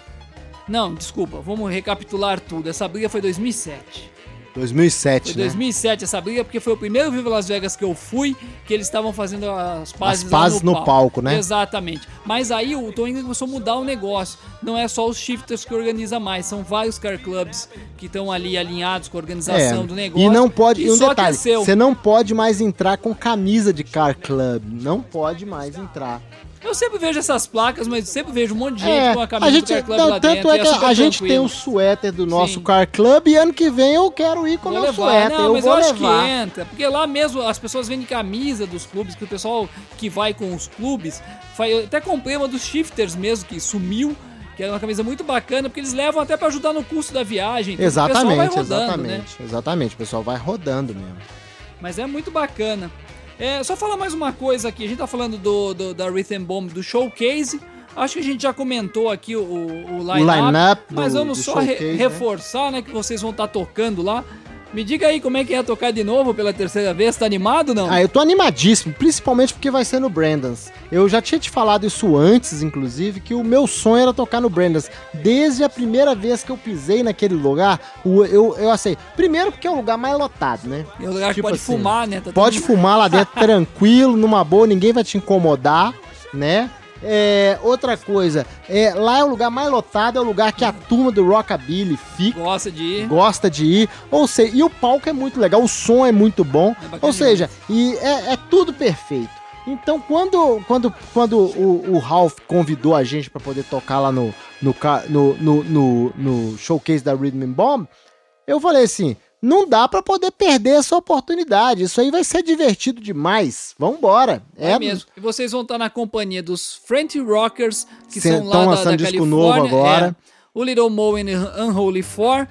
Não, desculpa, vamos recapitular tudo. Essa briga foi 2007. 2007, Foi né? 2007 essa briga, porque foi o primeiro Viva Las Vegas que eu fui, que eles estavam fazendo as pazes, As pazes no palco, né? Exatamente. Mas aí o Tony começou a mudar o negócio. Não é só os shifters que organiza mais, são vários car clubs que estão ali alinhados com a organização do negócio. É, E não pode. E um detalhe: cresceu. você não pode mais entrar com camisa de car club. Não pode mais entrar. Eu sempre vejo essas placas, mas sempre vejo um monte de gente É, com a a camisa gente, do car club não, lá tanto dentro. é que super a gente tem tranquilo. o suéter do nosso Sim. car club e ano que vem eu quero ir com o meu levar. suéter. Não, eu mas vou eu acho levar. que entra. Porque lá mesmo as pessoas vendem camisa dos clubes, que o pessoal que vai com os clubes. Eu até comprei uma dos shifters mesmo, que sumiu. Que era uma camisa muito bacana, porque eles levam até pra ajudar no custo da viagem. então o Exatamente, rodando, exatamente. né? Exatamente, o pessoal vai rodando mesmo. Mas é muito bacana. É, só falar mais uma coisa aqui. A gente tá falando do, do- da Rhythm Bomb do Showcase. Acho que a gente já comentou aqui o, o, o line-up. do- mas vamos só re- Showcase, né? reforçar, né? Que vocês vão estar tocando lá. Me diga aí como é que é tocar de novo pela terceira vez. Tá animado não? Ah, eu tô animadíssimo, principalmente porque vai ser no Brandans. Eu já tinha te falado isso antes, inclusive, que o meu sonho era tocar no Brandans. Desde a primeira vez que eu pisei naquele lugar, o- eu, eu assim, primeiro porque é o lugar mais lotado, né? É um lugar que Tipo pode assim, fumar, né? Tá Pode fumar lá dentro tranquilo, numa boa, ninguém vai te incomodar, né? É, outra coisa, é, lá é o lugar mais lotado, é o lugar que a turma do Rockabilly fica. Gosta de ir. Gosta de ir, ou seja, e o palco é muito legal, o som é muito bom, bacana ou seja, e é, é tudo perfeito. Então, quando, quando, quando o, o Ralph convidou a gente para poder tocar lá no, no, no, no, no, showcase da Rhythm Bomb, eu falei assim: não dá para poder perder essa oportunidade. Isso aí vai ser divertido demais. Vambora. É, mesmo. E vocês vão estar na companhia dos French Rockers, que Cê- são lá da, da disco Califórnia. novo agora. é. O Little Mo and the Unholy Four,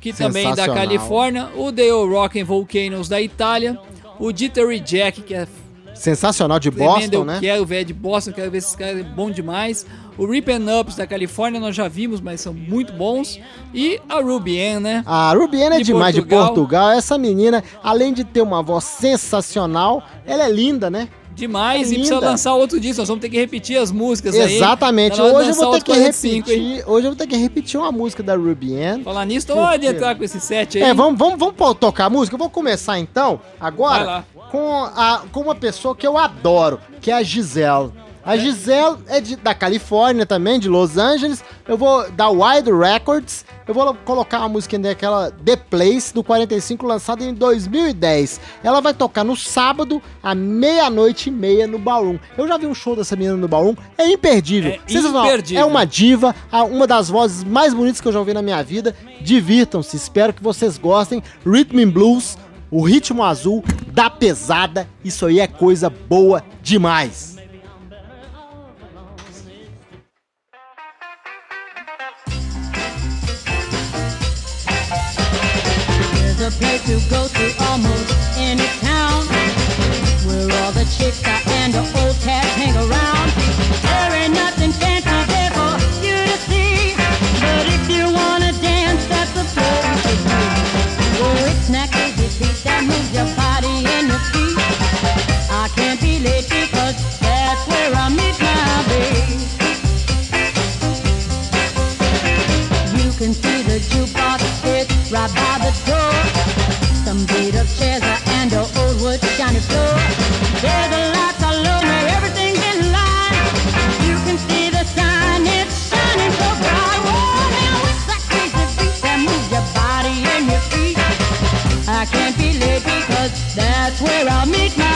que também é da. Califórnia. O The Rock and Volcanoes da Itália. O Jittery Jack, que é Sensacional de Boston, eu né? quero ver é de Boston, quero ver esses caras, é bom demais. O Rip and Ups da Califórnia nós já vimos, mas são muito bons. E a Ruby Ann, né? A Rubiana é De demais de Portugal. Portugal. Essa menina, além de ter uma voz sensacional, ela é linda, né? Demais, É e precisa lançar outro disco, nós vamos ter que repetir as músicas aí. Exatamente. De Hoje eu vou ter que outro 45, hein? repetir. Hoje eu vou ter que repetir uma música da Ruby Ann. Falar nisso, então pode entrar com esse set aí. É, vamos, vamos, vamos tocar a música. Eu vou começar então, agora, com, a, com uma pessoa que eu adoro, que é a Gisele. A Gisele é de- da Califórnia também, de Los Angeles. Eu vou da Wide Records. Eu vou colocar uma música daquela The Place, do 45, lançada em 2010. Ela vai tocar no sábado, à meia-noite e meia, no Ballroom. Eu já vi um show dessa menina no Ballroom. É imperdível. É Sensacional. imperdível. É uma diva, a- uma das vozes mais bonitas que eu já ouvi na minha vida. Divirtam-se, espero que vocês gostem. Rhythm and Blues, o ritmo azul da pesada, isso aí é coisa boa demais. A place to go to almost any town where all the chicks are and the old cats hang around. There ain't nothing fancy there for you to see, but if you wanna dance, that's the place to be. Where it's snacky beat that moves your body and your feet. I can't be late because that's where I meet my babe. You can see the jukebox it's right by the door. Some beat chairs and an old wood shiny floor. There's a lights all over, everything's in line. You can see the sign, it's shining so bright. Whoa, now it's that crazy beat that moves your body and your feet. I can't be late because that's where I'll meet my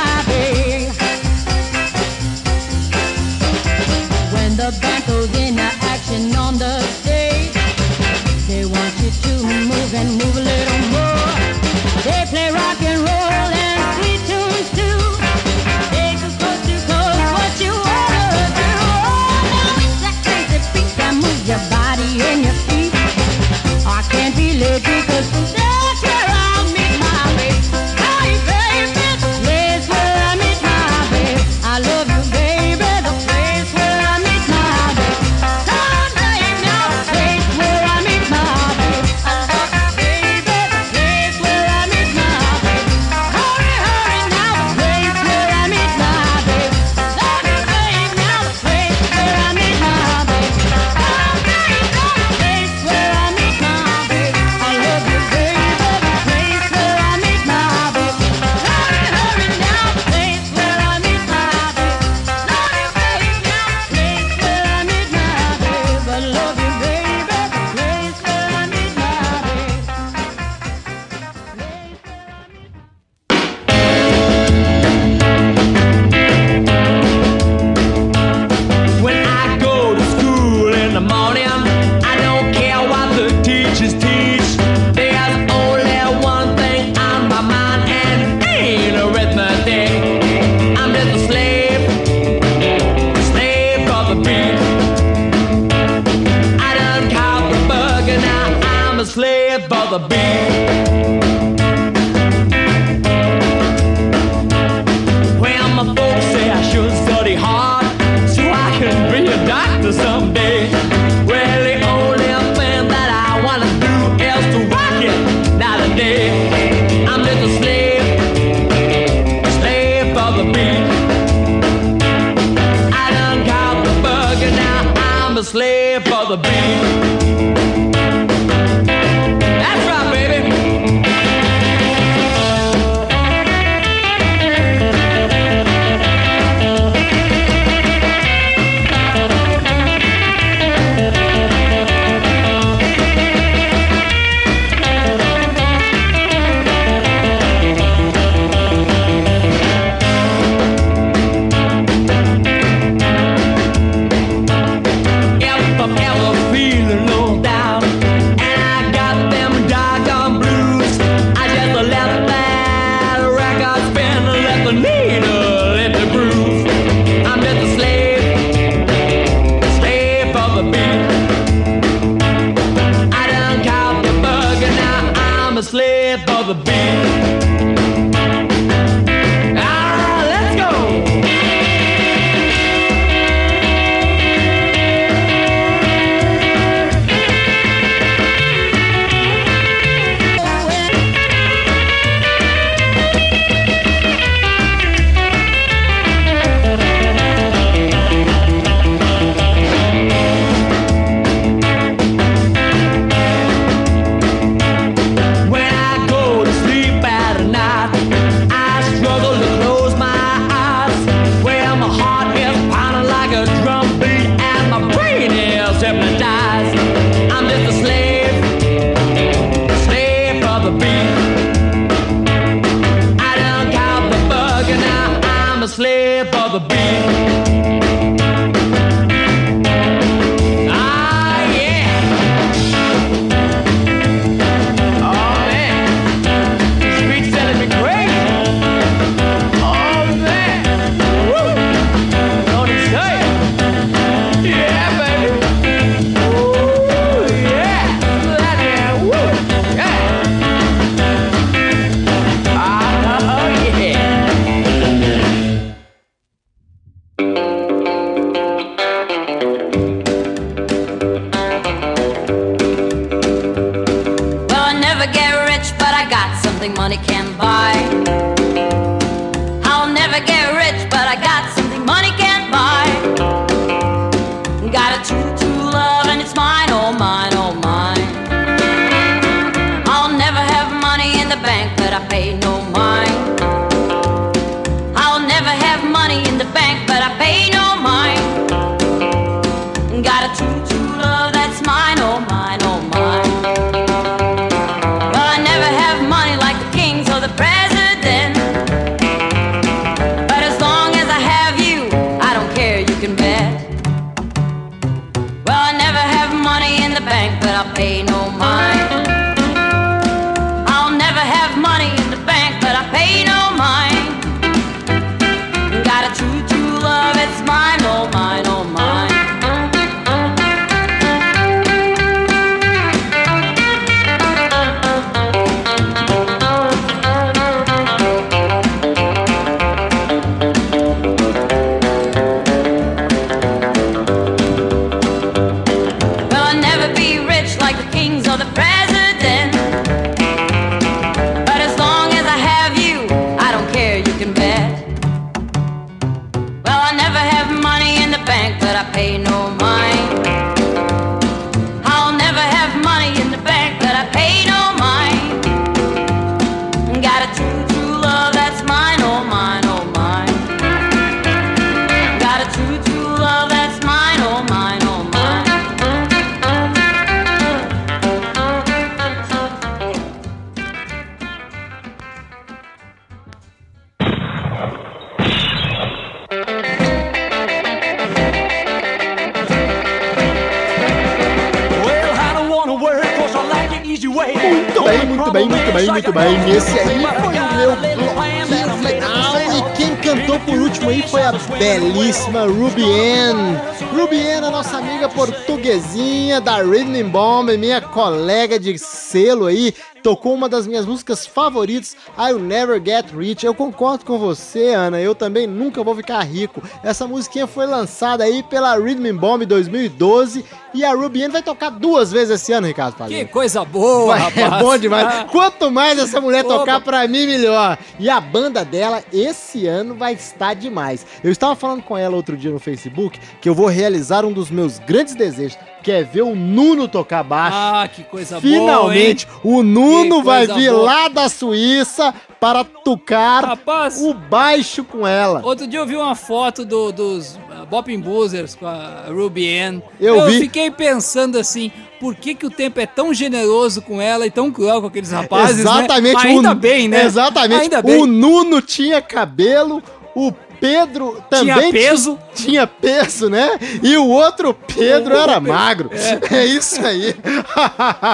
colega de selo aí, tocou uma das minhas músicas favoritas, I'll Never Get Rich. Eu concordo com você, Ana, eu também nunca vou ficar rico. Essa musiquinha foi lançada aí pela Rhythm Bomb 2012 e a Ruby Ann vai tocar duas vezes esse ano, Ricardo Que coisa boa, Vai, rapaz. É bom demais. Ah, Quanto mais essa mulher tocar pra mim, melhor. E a banda dela, esse ano, vai estar demais. Eu estava falando com ela outro dia no Facebook que eu vou realizar um dos meus grandes desejos, que é ver o Nuno tocar baixo. Ah, que coisa Finalmente, boa, o Nuno Que vai vir boa. lá da Suíça para tocar Rapaz. o baixo com ela. Outro dia eu vi uma foto do- dos uh, Bopping Boozers com a Ruby Ann. Eu vi. fiquei pensando assim, por que, que o tempo é tão generoso com ela e tão cruel com aqueles rapazes, né? Exatamente. O- ainda bem, né? Exatamente. Ainda bem. O Nuno tinha cabelo, o Pedro também Tinha peso. ti- Tinha peso, né? E o outro Pedro era magro. É, isso aí.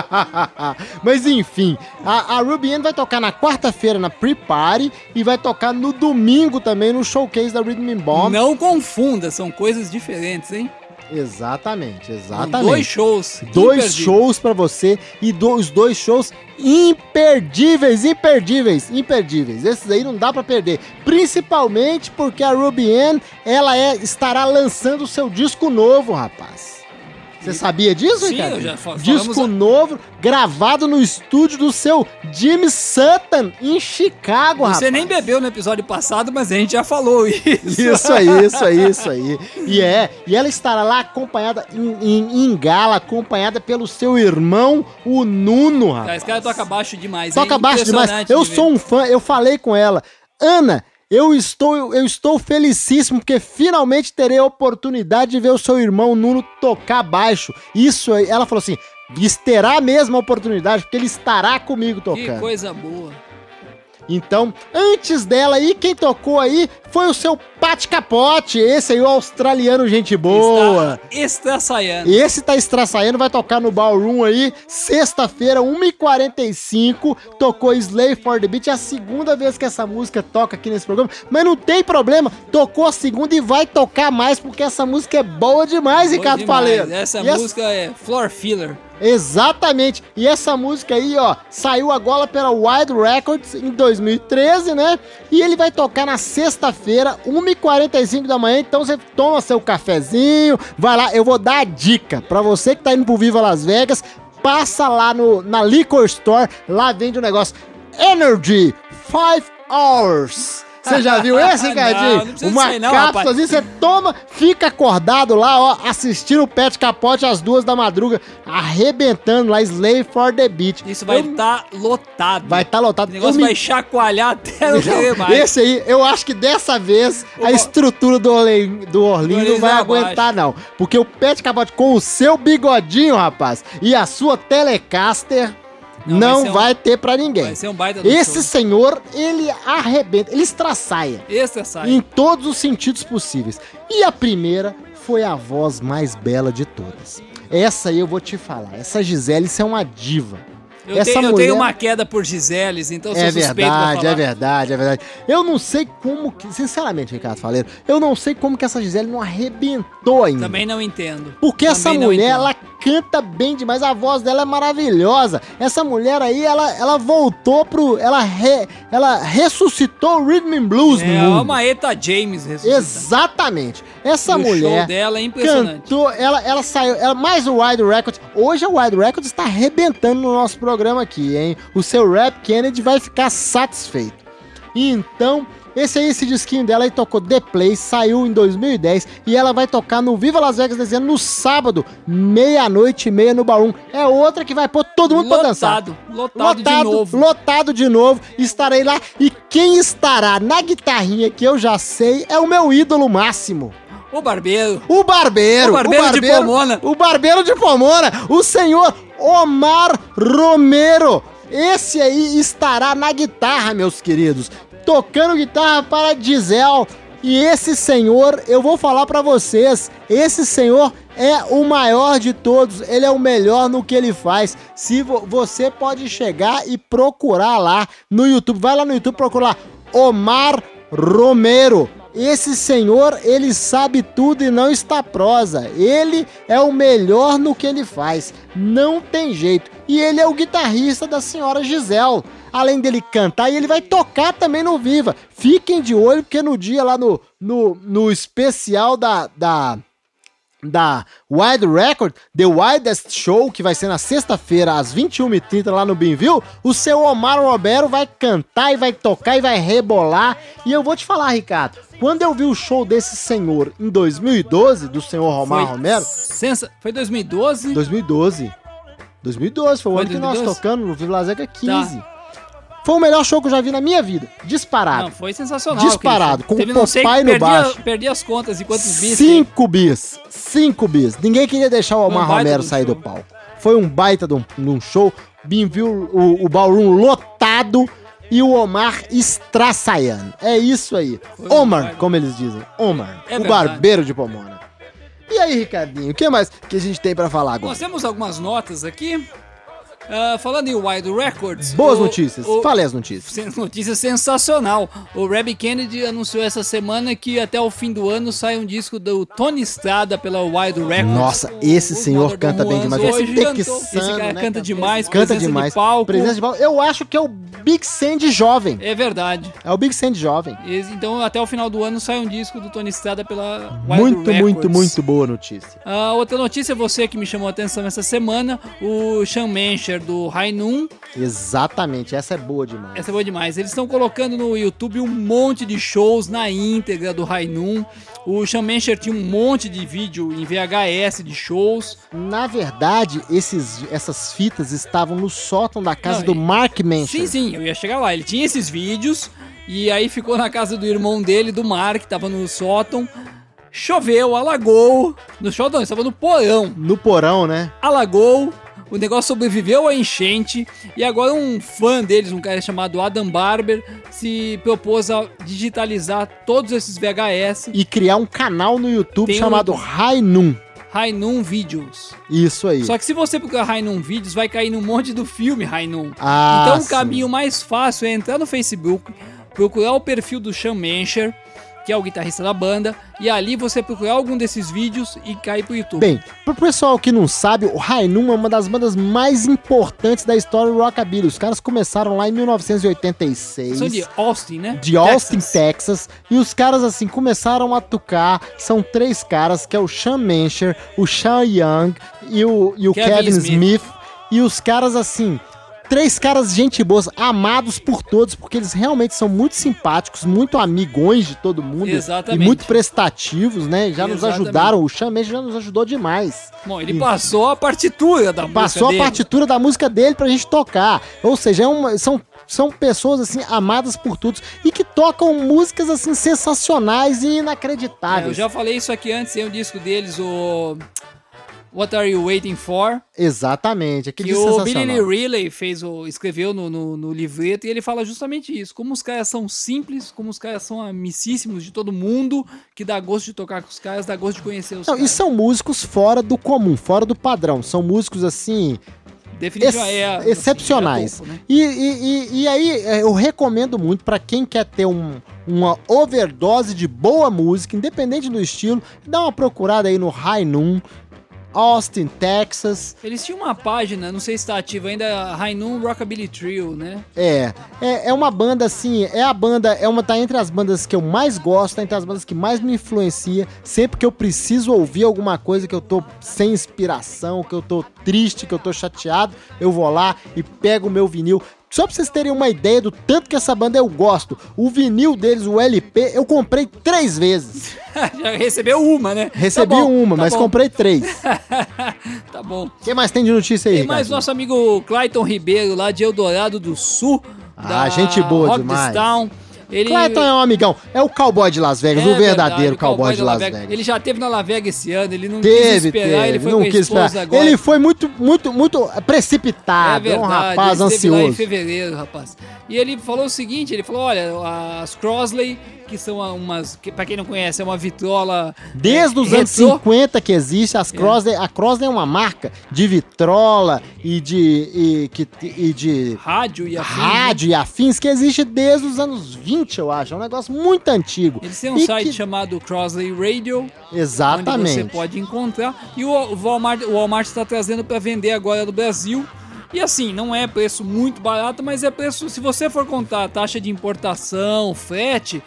Mas enfim, a, a Ruby Ann vai tocar na quarta-feira na Pre-Party e vai tocar no domingo também no showcase da Rhythm Bomb. Não confunda, são coisas diferentes, hein? Exatamente, exatamente. dois shows. Dois imperdíveis. shows pra você e do- os dois shows imperdíveis, imperdíveis, imperdíveis. Esses aí não dá pra perder, principalmente porque a Ruby Ann, ela é, estará lançando o seu disco novo, rapaz. Você sabia disso, Sim, Ricardo? eu já Disco falamos- novo, gravado no estúdio do seu Jimmy Sutton, em Chicago, rapaz. Você nem bebeu no episódio passado, mas a gente já falou isso. Isso aí, isso aí, isso aí. E é, e ela estará lá acompanhada em, em, em gala, acompanhada pelo seu irmão, o Nuno, rapaz. Esse cara toca baixo demais. Toca baixo demais. Eu sou um fã, eu falei com ela, Ana. Eu estou, eu estou felicíssimo porque finalmente terei a oportunidade de ver o seu irmão Nuno tocar baixo. Isso aí, ela falou assim: terá a mesma oportunidade porque ele estará comigo Que tocando. coisa boa. Então, antes dela aí, quem tocou aí foi o seu Pat Capote, esse aí, o australiano gente boa. Está estraçaiando. Esse tá estraçaiando, vai tocar no Ballroom aí, sexta-feira, 1h45, tocou Slay for the Beat, é a segunda vez que essa música toca aqui nesse programa, mas não tem problema, tocou a segunda e vai tocar mais, porque essa música é boa demais, Boa Ricardo demais. Faleiro. Essa E música é floor filler. Exatamente. E essa música aí, ó, saiu agora pela Wild Records em 2013, né? E ele vai tocar na sexta-feira, 1h45 da manhã. Então você toma seu cafezinho, vai lá. Eu vou dar a dica pra você que tá indo pro Viva Las Vegas. Passa lá no, na Liquor Store, lá vende o negócio. Energy 5 Hours. Você já viu esse, Ricardinho? não precisa Uma disso aí não, cápsula rapaz. você toma, fica acordado lá, ó, assistindo o Pet Capote às duas da madruga, arrebentando lá, Slave for the Beat. Isso vai Eu- estar lotado. Vai estar lotado. O negócio Eu me- vai chacoalhar até não querer mais. esse aí, eu acho que dessa vez a estrutura do, Orle- do Orlinho não vai vai aguentar, não. Porque o Pet Capote com o seu bigodinho, rapaz, e a sua Telecaster Não, não, vai um- vai ter pra ninguém. Vai ser um baita Esse show. senhor, ele arrebenta, ele estraçaia é sai. em todos os sentidos possíveis. E a primeira foi a voz mais bela de todas. Essa aí eu vou te falar. Essa Gisele, isso é uma diva. Eu, essa tenho, eu mulher- tenho uma queda por Giseles, então eu sou É suspeito verdade, é verdade, é verdade. Eu não sei como que, sinceramente, Ricardo Faleiro, eu não sei como que essa Gisele não arrebentou ainda. Também não entendo. Porque essa Também não mulher, ela canta bem demais, a voz dela é maravilhosa. Essa mulher aí, ela, ela voltou pro. Ela, re- ela ressuscitou o Rhythm and Blues no É mundo. uma Eta James ressuscitando. Exatamente. Essa E o mulher. show dela é impressionante. Cantou, ela, ela saiu, ela, mais o Wide Records. Hoje a Wide Records está arrebentando no nosso programa aqui, hein? O seu Rap Kennedy vai ficar satisfeito. Então, esse aí, esse disquinho dela aí tocou The Play, saiu em 2010 e ela vai tocar no Viva Las Vegas dezembro no sábado, meia-noite e meia no Ballroom. É outra que vai pôr todo mundo pra dançar. Lotado, lotado, de novo. Lotado de novo. Estarei lá. E quem estará na guitarrinha, que eu já sei, é o meu ídolo máximo. O barbeiro. O barbeiro. O barbeiro de Pomona. O barbeiro de Pomona. O senhor Omar Romero. Esse aí estará na guitarra, meus queridos. Tocando guitarra para Gisele. E esse senhor, eu vou falar pra vocês, esse senhor é o maior de todos, ele é o melhor no que ele faz. Se vo- você pode chegar e procurar lá no YouTube, vai lá no YouTube procurar Omar Romero. Esse senhor, ele sabe tudo e não está prosa. Ele é o melhor no que ele faz. Não tem jeito. E ele é o guitarrista da senhora Gisele. Além dele cantar, ele vai tocar também no Viva. Fiquem de olho, porque no dia lá no, no, no especial da, da, da Wide Record, The Widest Show, que vai ser na sexta-feira, às 21h30, lá no Binville, o seu Omar Romero vai cantar e vai tocar e vai rebolar. E eu vou te falar, Ricardo, quando eu vi o show desse senhor em 2012, do senhor Omar Romero, sensa- Foi 2012? 2012. 2012, foi o Foi ano que nós 2012? tocamos no Vegas 15. Foi o melhor show que eu já vi na minha vida. Disparado. Não, foi sensacional. Disparado, com Teve o Popeye no baixo. Perdi as contas de quantos bis. Cinco bis. Cinco bis. Ninguém queria deixar o Omar Um Romero um sair show. do palco. Foi um baita de um, de um show. Bim viu o, o ballroom lotado e o Omar estraçaiando. É isso aí. Omar, como eles dizem. Omar, É o verdade. barbeiro de Pomona. E aí, Ricardinho, o que mais que a gente tem pra falar agora? Nós temos algumas notas aqui. Ah, falando em Wide Records. Boas o- notícias. o- Fale as notícias. Notícia sensacional. O Rabbi Kennedy anunciou essa semana que até o fim do ano sai um disco do Tony Estrada pela Wide Records. Nossa, esse Os senhor canta bem demais. Esse texano, Esse cara né, canta demais, Canta presença demais. de palco. Presença de palco. Eu acho que é o Big Sandy jovem. É verdade. É o Big Sandy jovem. Esse- Então até o final do ano sai um disco do Tony Estrada pela Wide Muito, Records. muito, muito boa notícia. A outra notícia, você que me chamou a atenção essa semana, o Sean Mencher do High Noon. Exatamente, essa é boa demais. Essa é boa demais. Eles estão colocando no YouTube um monte de shows na íntegra do Noon. O Sean Mencher tinha um monte de vídeo em VHS de shows. Na verdade, esses, essas fitas estavam no sótão da casa Não, do e- Mark Mencher. Sim, sim, eu ia chegar lá. Ele tinha esses vídeos e aí ficou na casa do irmão dele, do Mark, que tava no sótão. Choveu, alagou. No sótão, ele estava no porão. No porão, né? alagou, o negócio sobreviveu à enchente e agora um fã deles, um cara chamado Adam Barber, se propôs a digitalizar todos esses VHS E criar um canal no YouTube Tem um- chamado Noon. High Noon Videos. Isso aí. Só que se você procurar Noon Videos, vai cair num monte do filme Noon. Ah, então o sim. caminho mais fácil é entrar no Facebook, procurar o perfil do Sean Mencher, que é o guitarrista da banda, e ali você procurar algum desses vídeos e cair pro YouTube. Bem, pro pessoal que não sabe, o Noon é uma das bandas mais importantes da história do Rockabilly. Os caras começaram lá em 1986. São de Austin, né? de Austin, Texas. Texas. E os caras, assim, começaram a tocar. São três caras, que é o Sean Mencher, o Sean Young e o, e o Kevin Kevin, Smith. Smith. E os caras, assim, Três caras gente boas, amados por todos, porque eles realmente são muito simpáticos, muito amigões de todo mundo. Exatamente. E muito prestativos, né? Já nos Exatamente. ajudaram, o mesmo já nos ajudou demais. Bom, ele passou a partitura da música Passou a dele. partitura da música dele pra gente tocar. Ou seja, é uma- são, são pessoas assim amadas por todos e que tocam músicas assim sensacionais e É, inacreditáveis. eu já falei isso aqui antes, tem um disco deles, o What Are You Waiting For? Exatamente, Que o Billy Riley fez escreveu no, no, no livreto e ele fala justamente isso. Como os caras são simples, como os caras são amicíssimos de todo mundo, que dá gosto de tocar com os caras, dá gosto de conhecer os Não, e caras. são músicos fora do comum, fora do padrão. São músicos assim Definitivamente ex- é, assim, excepcionais. é topo, né? E, e, e, e aí é, eu recomendo muito pra quem quer ter um- uma overdose de boa música, independente do estilo, dá uma procurada aí no High Noon, Austin, Texas. Eles tinham uma página, não sei se está ativa ainda, Rainun Rockabilly Trio, né? É, é, é uma banda assim, é a banda, é uma tá entre as bandas que eu mais gosto, tá entre as bandas que mais me influencia. Sempre que eu preciso ouvir alguma coisa que eu tô sem inspiração, que eu tô triste, que eu tô chateado, eu vou lá e pego o meu vinil. Só pra vocês terem uma ideia do tanto que essa banda eu gosto. O vinil deles, o LP, eu comprei três vezes. Já recebeu uma, né? Recebi Tá bom, uma, tá mas bom. comprei três. Tá bom. O que mais tem de notícia aí, Tem mais nosso amigo Clayton Ribeiro, lá de Eldorado do Sul. Ah, gente boa demais. Town. Ele... Clayton é um amigão. É o cowboy de Las Vegas, É o verdadeiro verdade, o cowboy, de Las Vegas. Vegas. Ele já teve na Las Vegas esse ano, ele não quis Teve, esperar, ele teve, foi não quis esperar. agora. Ele foi muito, muito, muito É precipitado, é, verdade, um rapaz ele esteve lá em ansioso. fevereiro, rapaz. E ele falou o seguinte, ele falou, olha, as Crosley, que são umas, que, pra quem não conhece, é uma vitrola... Desde é, os anos retrô. 50 que existe, as Crosley, a Crosley é uma marca de vitrola e de, e, que, e de Rádio e afins, né? rádio e afins que existe desde os anos 20, eu acho. É um negócio muito antigo. Eles têm um E site que- chamado Crosley Radio, onde Exatamente. você pode encontrar. E o Walmart o Walmart está trazendo para vender agora no Brasil. E assim, não é preço muito barato, mas é preço. Se você for contar a taxa de importação, frete,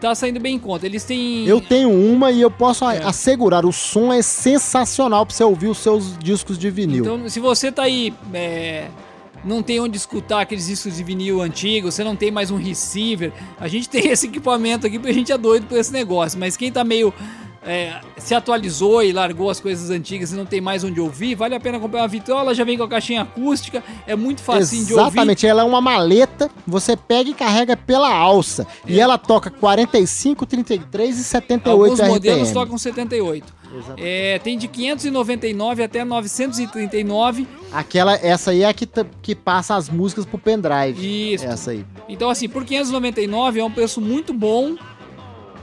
tá saindo bem em conta. Eles têm. Eu tenho uma e eu posso É. assegurar, o som é sensacional pra você ouvir os seus discos de vinil. Então, se você tá aí. é, não tem onde escutar aqueles discos de vinil antigos, você não tem mais um receiver. A gente tem esse equipamento aqui porque a gente é doido por esse negócio. Mas quem tá meio. é, se atualizou e largou as coisas antigas e não tem mais onde ouvir, vale a pena comprar uma vitrola, já vem com a caixinha acústica, é muito facinho de ouvir. Exatamente, ela é uma maleta, você pega e carrega pela alça. É. E ela toca 45, 33 e 78 Alguns RPM. modelos tocam 78. É, tem de 599 até 939. Aquela, essa aí é a que, que passa as músicas pro pendrive. Isso. Essa aí. Então, assim, por 599 é um preço muito bom.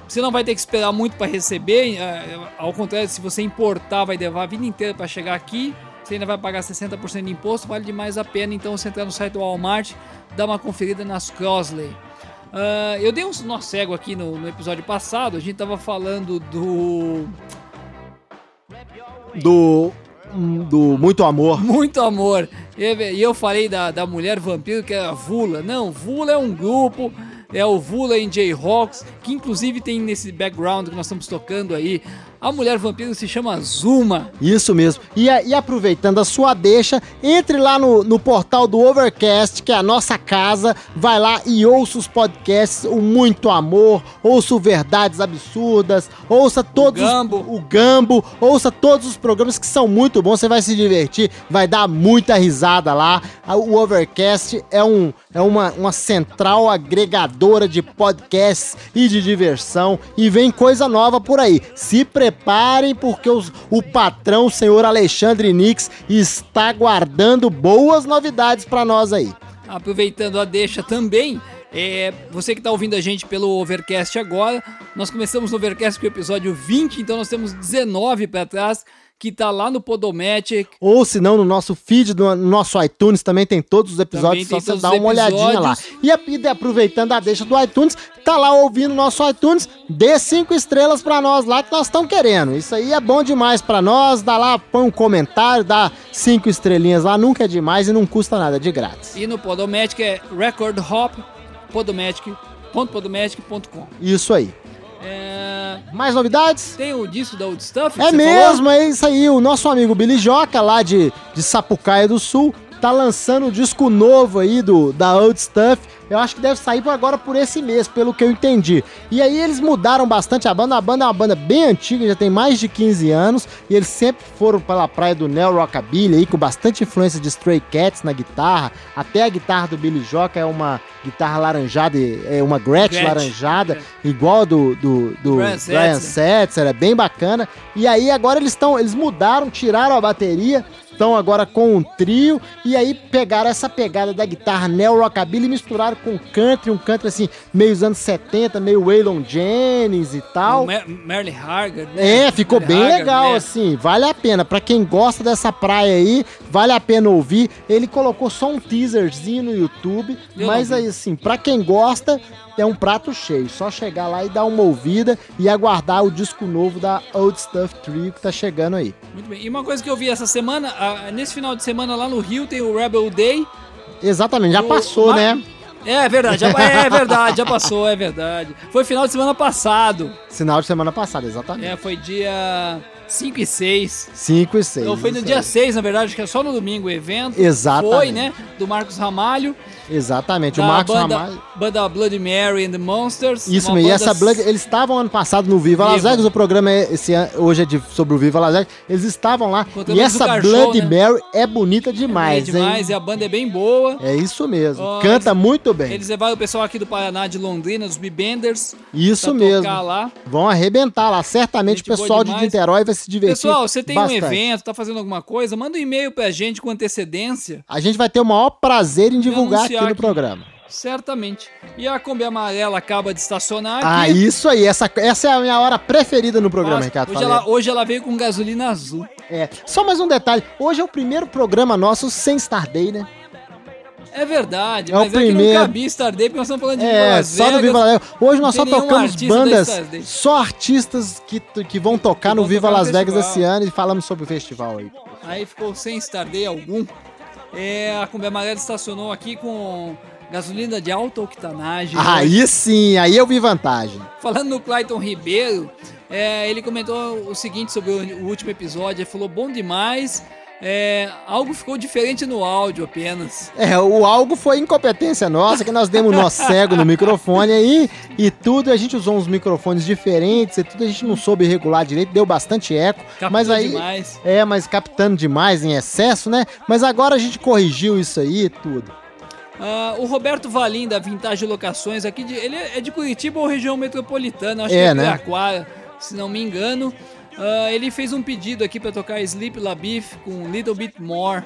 Você não vai ter que esperar muito para receber. é, Ao contrário, se você importar, vai levar a vida inteira para chegar aqui. Você ainda vai pagar 60% de imposto, vale demais a pena. Então, você entrar no site do Walmart, dá uma conferida nas Crosley. Ah, eu dei um nó cego aqui no, no episódio passado. A gente tava falando do Do. Do Muito Amor. Muito amor. E eu falei da, da mulher vampiro que era Vula. Não, Vula é um grupo. É o Vula em J-Rocks, que inclusive tem nesse background que nós estamos tocando aí. A mulher vampiro se chama Zuma. Isso mesmo. E, e aproveitando a sua deixa, entre lá no, no portal do Overcast, que é a nossa casa. Vai lá e ouça os podcasts, o Muito Amor, ouça o Verdades Absurdas, ouça todos os- Gambo. o Gambo, ouça todos os programas que são muito bons. Você vai se divertir, vai dar muita risada lá. O Overcast é, um, é uma, uma central agregadora de podcasts e de diversão. E vem coisa nova por aí. Se preparem, porque os- o patrão, o senhor Alexandre Nix, está guardando boas novidades para nós aí. Aproveitando a deixa também, é, você que está ouvindo a gente pelo Overcast agora, nós começamos no Overcast com o episódio 20, então nós temos 19 para trás, que tá lá no Podomatic. Ou se não, no nosso feed, no, no nosso iTunes também tem todos os episódios, só você dá uma olhadinha lá. E, e aproveitando a deixa do iTunes, tá lá ouvindo o nosso iTunes, dê cinco estrelas pra nós lá que nós estamos querendo. Isso aí é bom demais pra nós, dá lá, põe um comentário, dá cinco estrelinhas lá, nunca é demais e não custa nada, é de grátis. E no Podomatic é Record Hop, podomatic.podomatic.com. Isso aí. É, Mais novidades? tem o disco da Old Stuff? É mesmo, é isso aí. O nosso amigo Billy Joca, lá de, de Sapucaia do Sul, tá lançando o disco novo aí do, da Old Stuff. Eu acho que deve sair agora por esse mês, pelo que eu entendi. E aí eles mudaram bastante a banda. A banda é uma banda bem antiga, já tem mais de 15 anos. E eles sempre foram pela praia do Neo Rockabilly aí, com bastante influência de Stray Cats na guitarra. Até a guitarra do Billy Jock é uma guitarra laranjada, é uma Gretsch, Gretsch, laranjada, igual a do, do, do Brian Brian Setzer. Setzer, é bem bacana. E aí agora eles estão, eles mudaram, tiraram a bateria, estão agora com um trio e aí pegaram essa pegada da guitarra neo rockabilly e misturaram com country, um country assim, meio anos 70, meio Waylon Jennings e tal. Merle Haggard. né? É, ficou Merle bem Haggard, legal, né? assim, vale a pena. Pra quem gosta dessa praia aí, vale a pena ouvir. Ele colocou só um teaserzinho no YouTube, Eu mas aí, assim, pra quem gosta, é um prato cheio. Só chegar lá e dar uma ouvida e aguardar o disco novo da Old Stuff Trio que tá chegando aí. Muito bem. E uma coisa que eu vi essa semana, nesse final de semana lá no Rio tem o Rebel Day. Exatamente, já O passou, Ma- né? É verdade, já, é verdade, já passou, é verdade. Foi final de semana passado. Sinal de semana passada, exatamente. É, foi dia 5 e 6. 5 e 6. Então foi no dia 6, na verdade, acho que é só no domingo o evento. Exatamente. Foi, né? Do Marcos Ramalho. Exatamente, o Marcos banda, Ramalho. banda Bloody Mary and the Monsters. Isso mesmo, e essa Blood, eles estavam ano passado no Viva Las Viva. Vegas, o programa é esse ano, hoje é de, sobre o Viva Las Vegas, eles estavam lá, Contando e essa Show, né? Mary é bonita É demais, demais, e hein? a banda é bem boa. É isso mesmo, canta eles- muito bem, Eles levaram o pessoal aqui do Paraná, de Londrina, dos B-Benders. isso mesmo. lá. Vão arrebentar lá, certamente o pessoal de demais. Niterói vai se divertir Pessoal, você tem bastante. um evento, tá fazendo alguma coisa, manda um e-mail pra gente com antecedência. A gente vai ter o maior prazer em divulgar aqui anunciar no aqui. programa. Certamente. E a Kombi Amarela acaba de estacionar Ah, aqui. isso aí, essa, essa é a minha hora preferida no programa, Nossa, Ricardo. hoje, ela, hoje ela veio com gasolina azul. É, só mais um detalhe, hoje é o primeiro programa nosso sem Star Day, né? É verdade, É o mas é que primeiro. não cabia Star Day, porque nós estamos falando de É, Las só do Vegas. Viva Las Vegas. Hoje nós só tocamos bandas, só artistas que, que vão tocar Que no vão Viva tocar Las Vegas esse ano e falamos sobre o festival aí. Aí ficou sem Star Day algum. É, a Kombi Amarela estacionou aqui com gasolina de alta octanagem. Aí sim, aí eu vi vantagem. Falando no Clayton Ribeiro, é, ele comentou o seguinte sobre o, o último episódio. Ele falou: bom demais. É, algo ficou diferente no áudio apenas. É, o algo foi incompetência nossa, que nós demos nó cego no microfone aí e tudo, a gente usou uns microfones diferentes e tudo, a gente não soube regular direito, deu bastante eco, Captou mas aí... demais. É, mas captando demais em excesso, né? Mas agora a gente corrigiu isso aí e tudo. Ah, o Roberto Valim, da Vintage Locações, aqui de, ele é de Curitiba ou região metropolitana, acho É, que é né? Piraquara, se não me engano. Ah, ele fez um pedido aqui pra tocar Sleep La Beef com Little Bit More.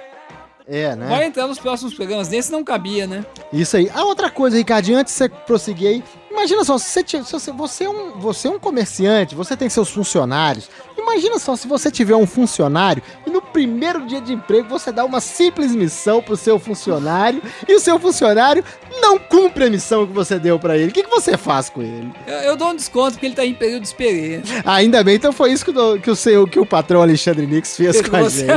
É, né? Vai entrar nos próximos programas, nesse não cabia, né? Isso aí. A outra coisa, Ricardinho, antes de você prosseguir aí, imagina só, se você, se você, você, é um, você é um comerciante, você tem seus funcionários. Imagina só se você tiver um funcionário e no primeiro dia de emprego você dá uma simples missão pro seu funcionário e o seu funcionário não cumpre a missão que você deu pra ele. O que, que você faz com ele? Eu, eu dou um desconto porque ele tá em período de experiência. Ainda bem, então foi isso que, o- que o, seu, que o patrão Alexandre Nix fez com a gente.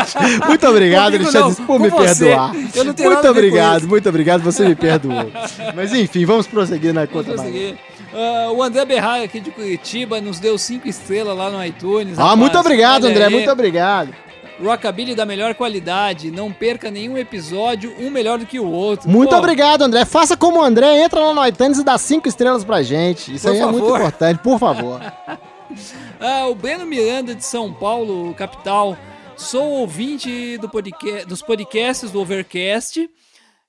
Muito obrigado, Comigo Alexandre, não, por me você. perdoar. Eu não tenho muito obrigado, muito obrigado, você me perdoou. Mas enfim, vamos prosseguir na conta. Vamos mais. prosseguir. Ah, o André Berraia aqui de Curitiba nos deu cinco estrelas lá no iTunes. Ah, rapaz. muito obrigado, Olha André, aí. muito obrigado. Rockabilly da melhor qualidade. Não perca nenhum episódio, um melhor do que o outro. Muito Pô, obrigado, André. Faça como o André, entra lá no iTunes e dá cinco estrelas pra gente. Isso Por aí é muito favor. importante, por favor. Ah, o Breno Miranda de São Paulo, capital. Sou ouvinte do dos podcasts do Overcast.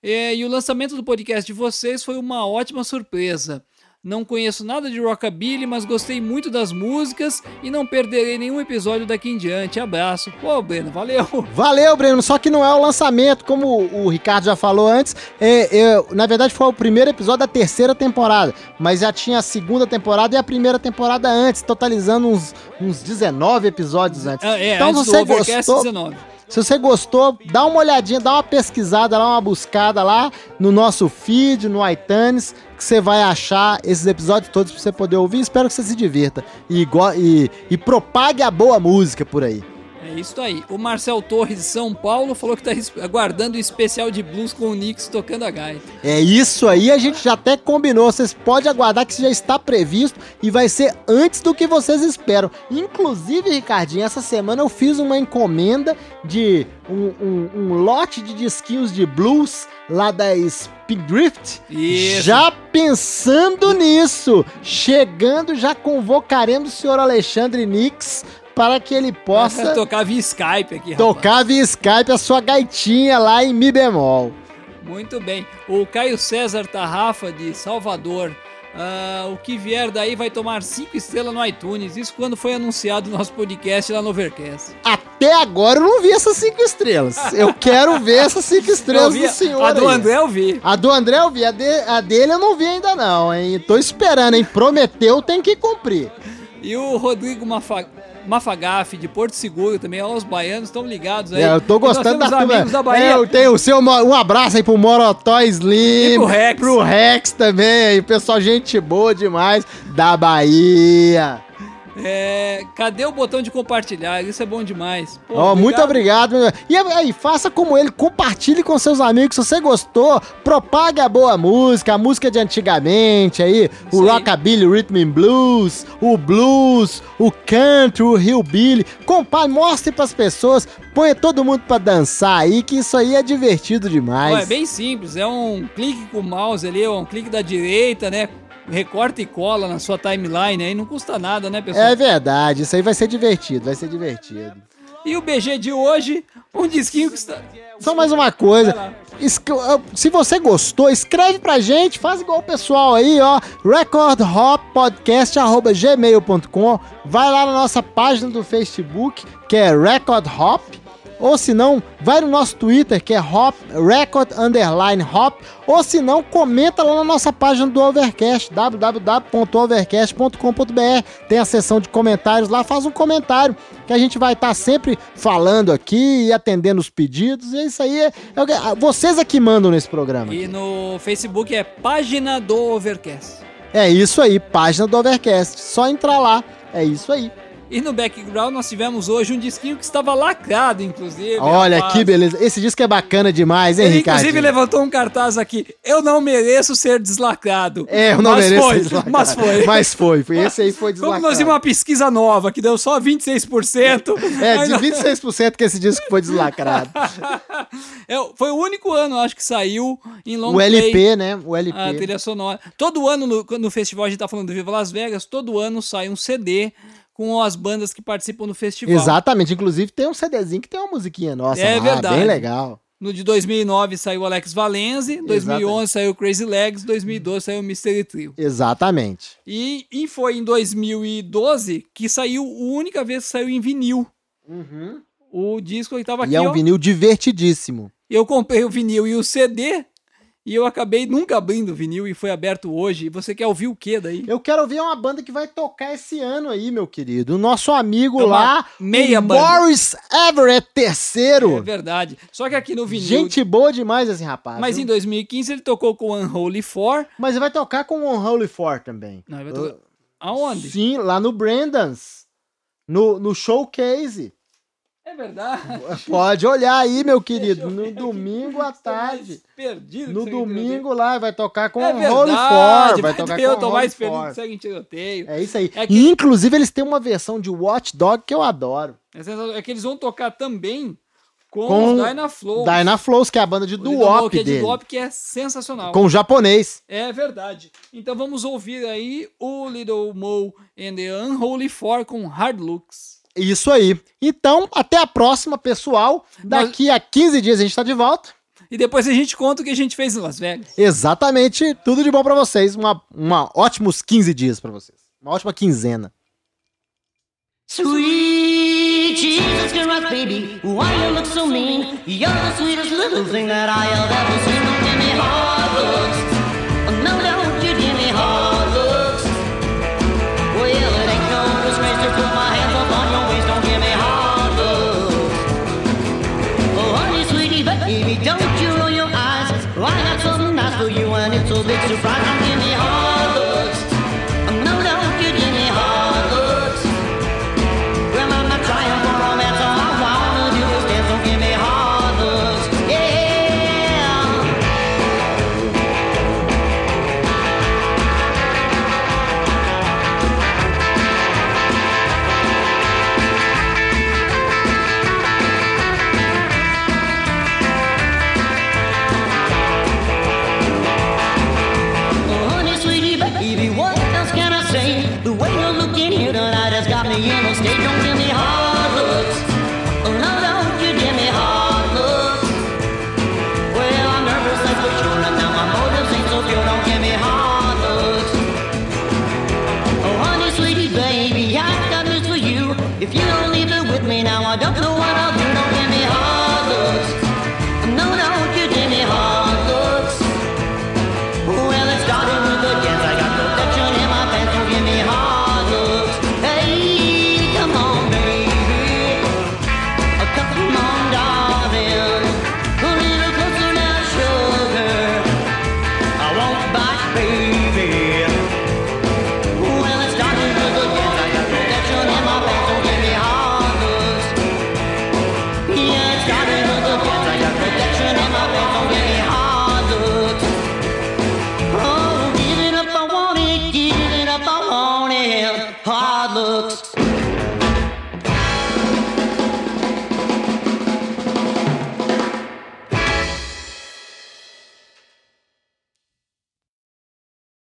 é, e o lançamento do podcast de vocês foi uma ótima surpresa. Não conheço nada de rockabilly, mas gostei muito das músicas e não perderei nenhum episódio daqui em diante. Abraço. Pô, Breno, valeu. Valeu, Breno. Só que não é o lançamento, como o Ricardo já falou antes. É, é, na verdade, foi o primeiro episódio da terceira temporada. Mas já tinha a segunda temporada e a primeira temporada antes, totalizando uns, uns 19 episódios antes. Ah, é, então, antes você gostou, 19. Se você gostou, dá uma olhadinha, dá uma pesquisada lá, uma buscada lá no nosso feed, no iTunes, que você vai achar esses episódios todos pra você poder ouvir. Espero que você se divirta e, e, e propague a boa música por aí. É isso aí. O Marcel Torres de São Paulo falou que tá es- aguardando o especial de blues com o Nix tocando a gaita. É isso aí, a gente já até combinou. Vocês podem aguardar que isso já está previsto e vai ser antes do que vocês esperam. Inclusive, Ricardinho, essa semana eu fiz uma encomenda de um, um- um lote de disquinhos de blues lá da Speedrift. Isso. Já pensando nisso, chegando, já convocaremos o senhor Alexandre Nix para que ele possa tocar via Skype aqui, rapaz. tocar via Skype a sua gaitinha lá em Mi bemol. Muito bem. O Caio César Tarrafa de Salvador. ah, o que vier daí vai tomar 5 estrelas no iTunes. Isso quando foi anunciado o nosso podcast lá no Overcast. Até agora eu não vi essas cinco estrelas. Eu quero ver essas cinco Eu estrelas vi do senhor. a do aí. André eu vi. A do André eu vi, a, de- a dele eu não vi ainda não, hein? Tô esperando, hein? Prometeu, tem que cumprir. E o Rodrigo Mafa... Mafagaf de Porto Seguro também. Ó, os baianos estão ligados aí. É, eu tô gostando da turma. da Bahia. É, eu tenho o seu, um abraço aí pro Morotó Slim. E pro Rex. Pro Rex também, aí, pessoal, gente boa demais da Bahia. É, cadê o botão de compartilhar? Isso é bom demais. Pô, Ó, muito obrigado. E aí, faça como ele, compartilhe com seus amigos. Se você gostou, propague a boa música, a música de antigamente aí, o aí. rockabilly, o rhythm and blues, o blues, o country, o hillbilly. Compartilhe, mostre pras pessoas, ponha todo mundo pra dançar aí, que isso aí é divertido demais. Ó, é bem simples, é um clique com o mouse ali, um clique da direita, né? Recorta e cola na sua timeline aí, não custa nada, né, pessoal? É verdade, isso aí vai ser divertido, vai ser divertido. E o BG de hoje, um disquinho que está. Só mais uma coisa. ah, Se você gostou, escreve pra gente, faz igual o pessoal aí, ó. recordhoppodcast.gmail.com Vai lá na nossa página do Facebook, que é Record Hop. Ou se não, vai no nosso Twitter, que é Hop, Record Underline Hop. Ou se não, comenta lá na nossa página do Overcast, www.overcast.com.br. Tem a seção de comentários lá, faz um comentário que a gente vai estar sempre falando aqui e atendendo os pedidos. E é isso aí. É, é vocês é que mandam nesse programa. E no Facebook é página do Overcast. É isso aí, página do Overcast. Só entrar lá. É isso aí. E no background nós tivemos hoje um disquinho que estava lacrado, inclusive. Olha rapaz. que beleza. Esse disco é bacana demais, hein, Ele Ricardo? inclusive levantou um cartaz aqui. Eu não mereço ser deslacrado. É, eu não mas mereço foi, ser deslacrado. Mas foi. Mas foi, foi. Esse aí foi Como deslacrado. nós vimos uma pesquisa nova que deu só 26%. É, de nós- 26% que esse disco foi deslacrado. É, foi o único ano, acho que saiu em long o play LP, né? O LP. a trilha sonora. Todo ano no, no festival, a gente tá falando do Viva Las Vegas, todo ano sai um CD com as bandas que participam do festival. Exatamente. Inclusive tem um CDzinho que tem uma musiquinha nossa É lá, verdade. bem legal. No de 2009 saiu Alex Valenze, 2011 saiu Crazy Legs, 2012 saiu Mystery Trio. Exatamente. E, e foi em 2012 que saiu, a única vez que saiu em vinil. O disco que tava aqui, e é um ó. vinil divertidíssimo. Eu comprei o vinil e o CD e eu acabei nunca abrindo o vinil e foi aberto hoje. E você quer ouvir o que daí? Eu quero ver uma banda que vai tocar esse ano aí, meu querido. O nosso amigo lá, meia. Morris Everett terceiro. É verdade. Só que aqui no vinil. Gente boa demais esse rapaz. mas viu? em 2015 ele tocou com Unholy Four. Mas ele vai tocar com o Unholy Four também. Não, ele vai tocar. Aonde? Sim, lá no Brandon's. No, no showcase. É verdade. Pode olhar aí, meu querido. No domingo à tarde. Perdido. No domingo lá, vai tocar com. É o Holy. Four. Vai tocar eu com tô mais perdido que segue em tiroteio. É isso aí. É que- inclusive, eles têm uma versão de Watch Dog que eu adoro. É. É que eles vão tocar também com, Com os. Dyna Flows, que é a banda de duop que é de duop, que é sensacional. Com o japonês. É verdade. Então vamos ouvir aí o Little Mo and the Unholy Four com Hard Looks. Isso aí. Então, até a próxima, pessoal. Daqui a 15 dias a gente tá de volta. E depois a gente conta o que a gente fez em Las Vegas. Exatamente. Tudo de bom pra vocês. Uma, uma ótimos 15 dias pra vocês. Uma ótima quinzena. Sweet Jesus Christ, baby, why you look so mean? You're the sweetest little thing that I have ever seen. Don't give me hard you, and it's a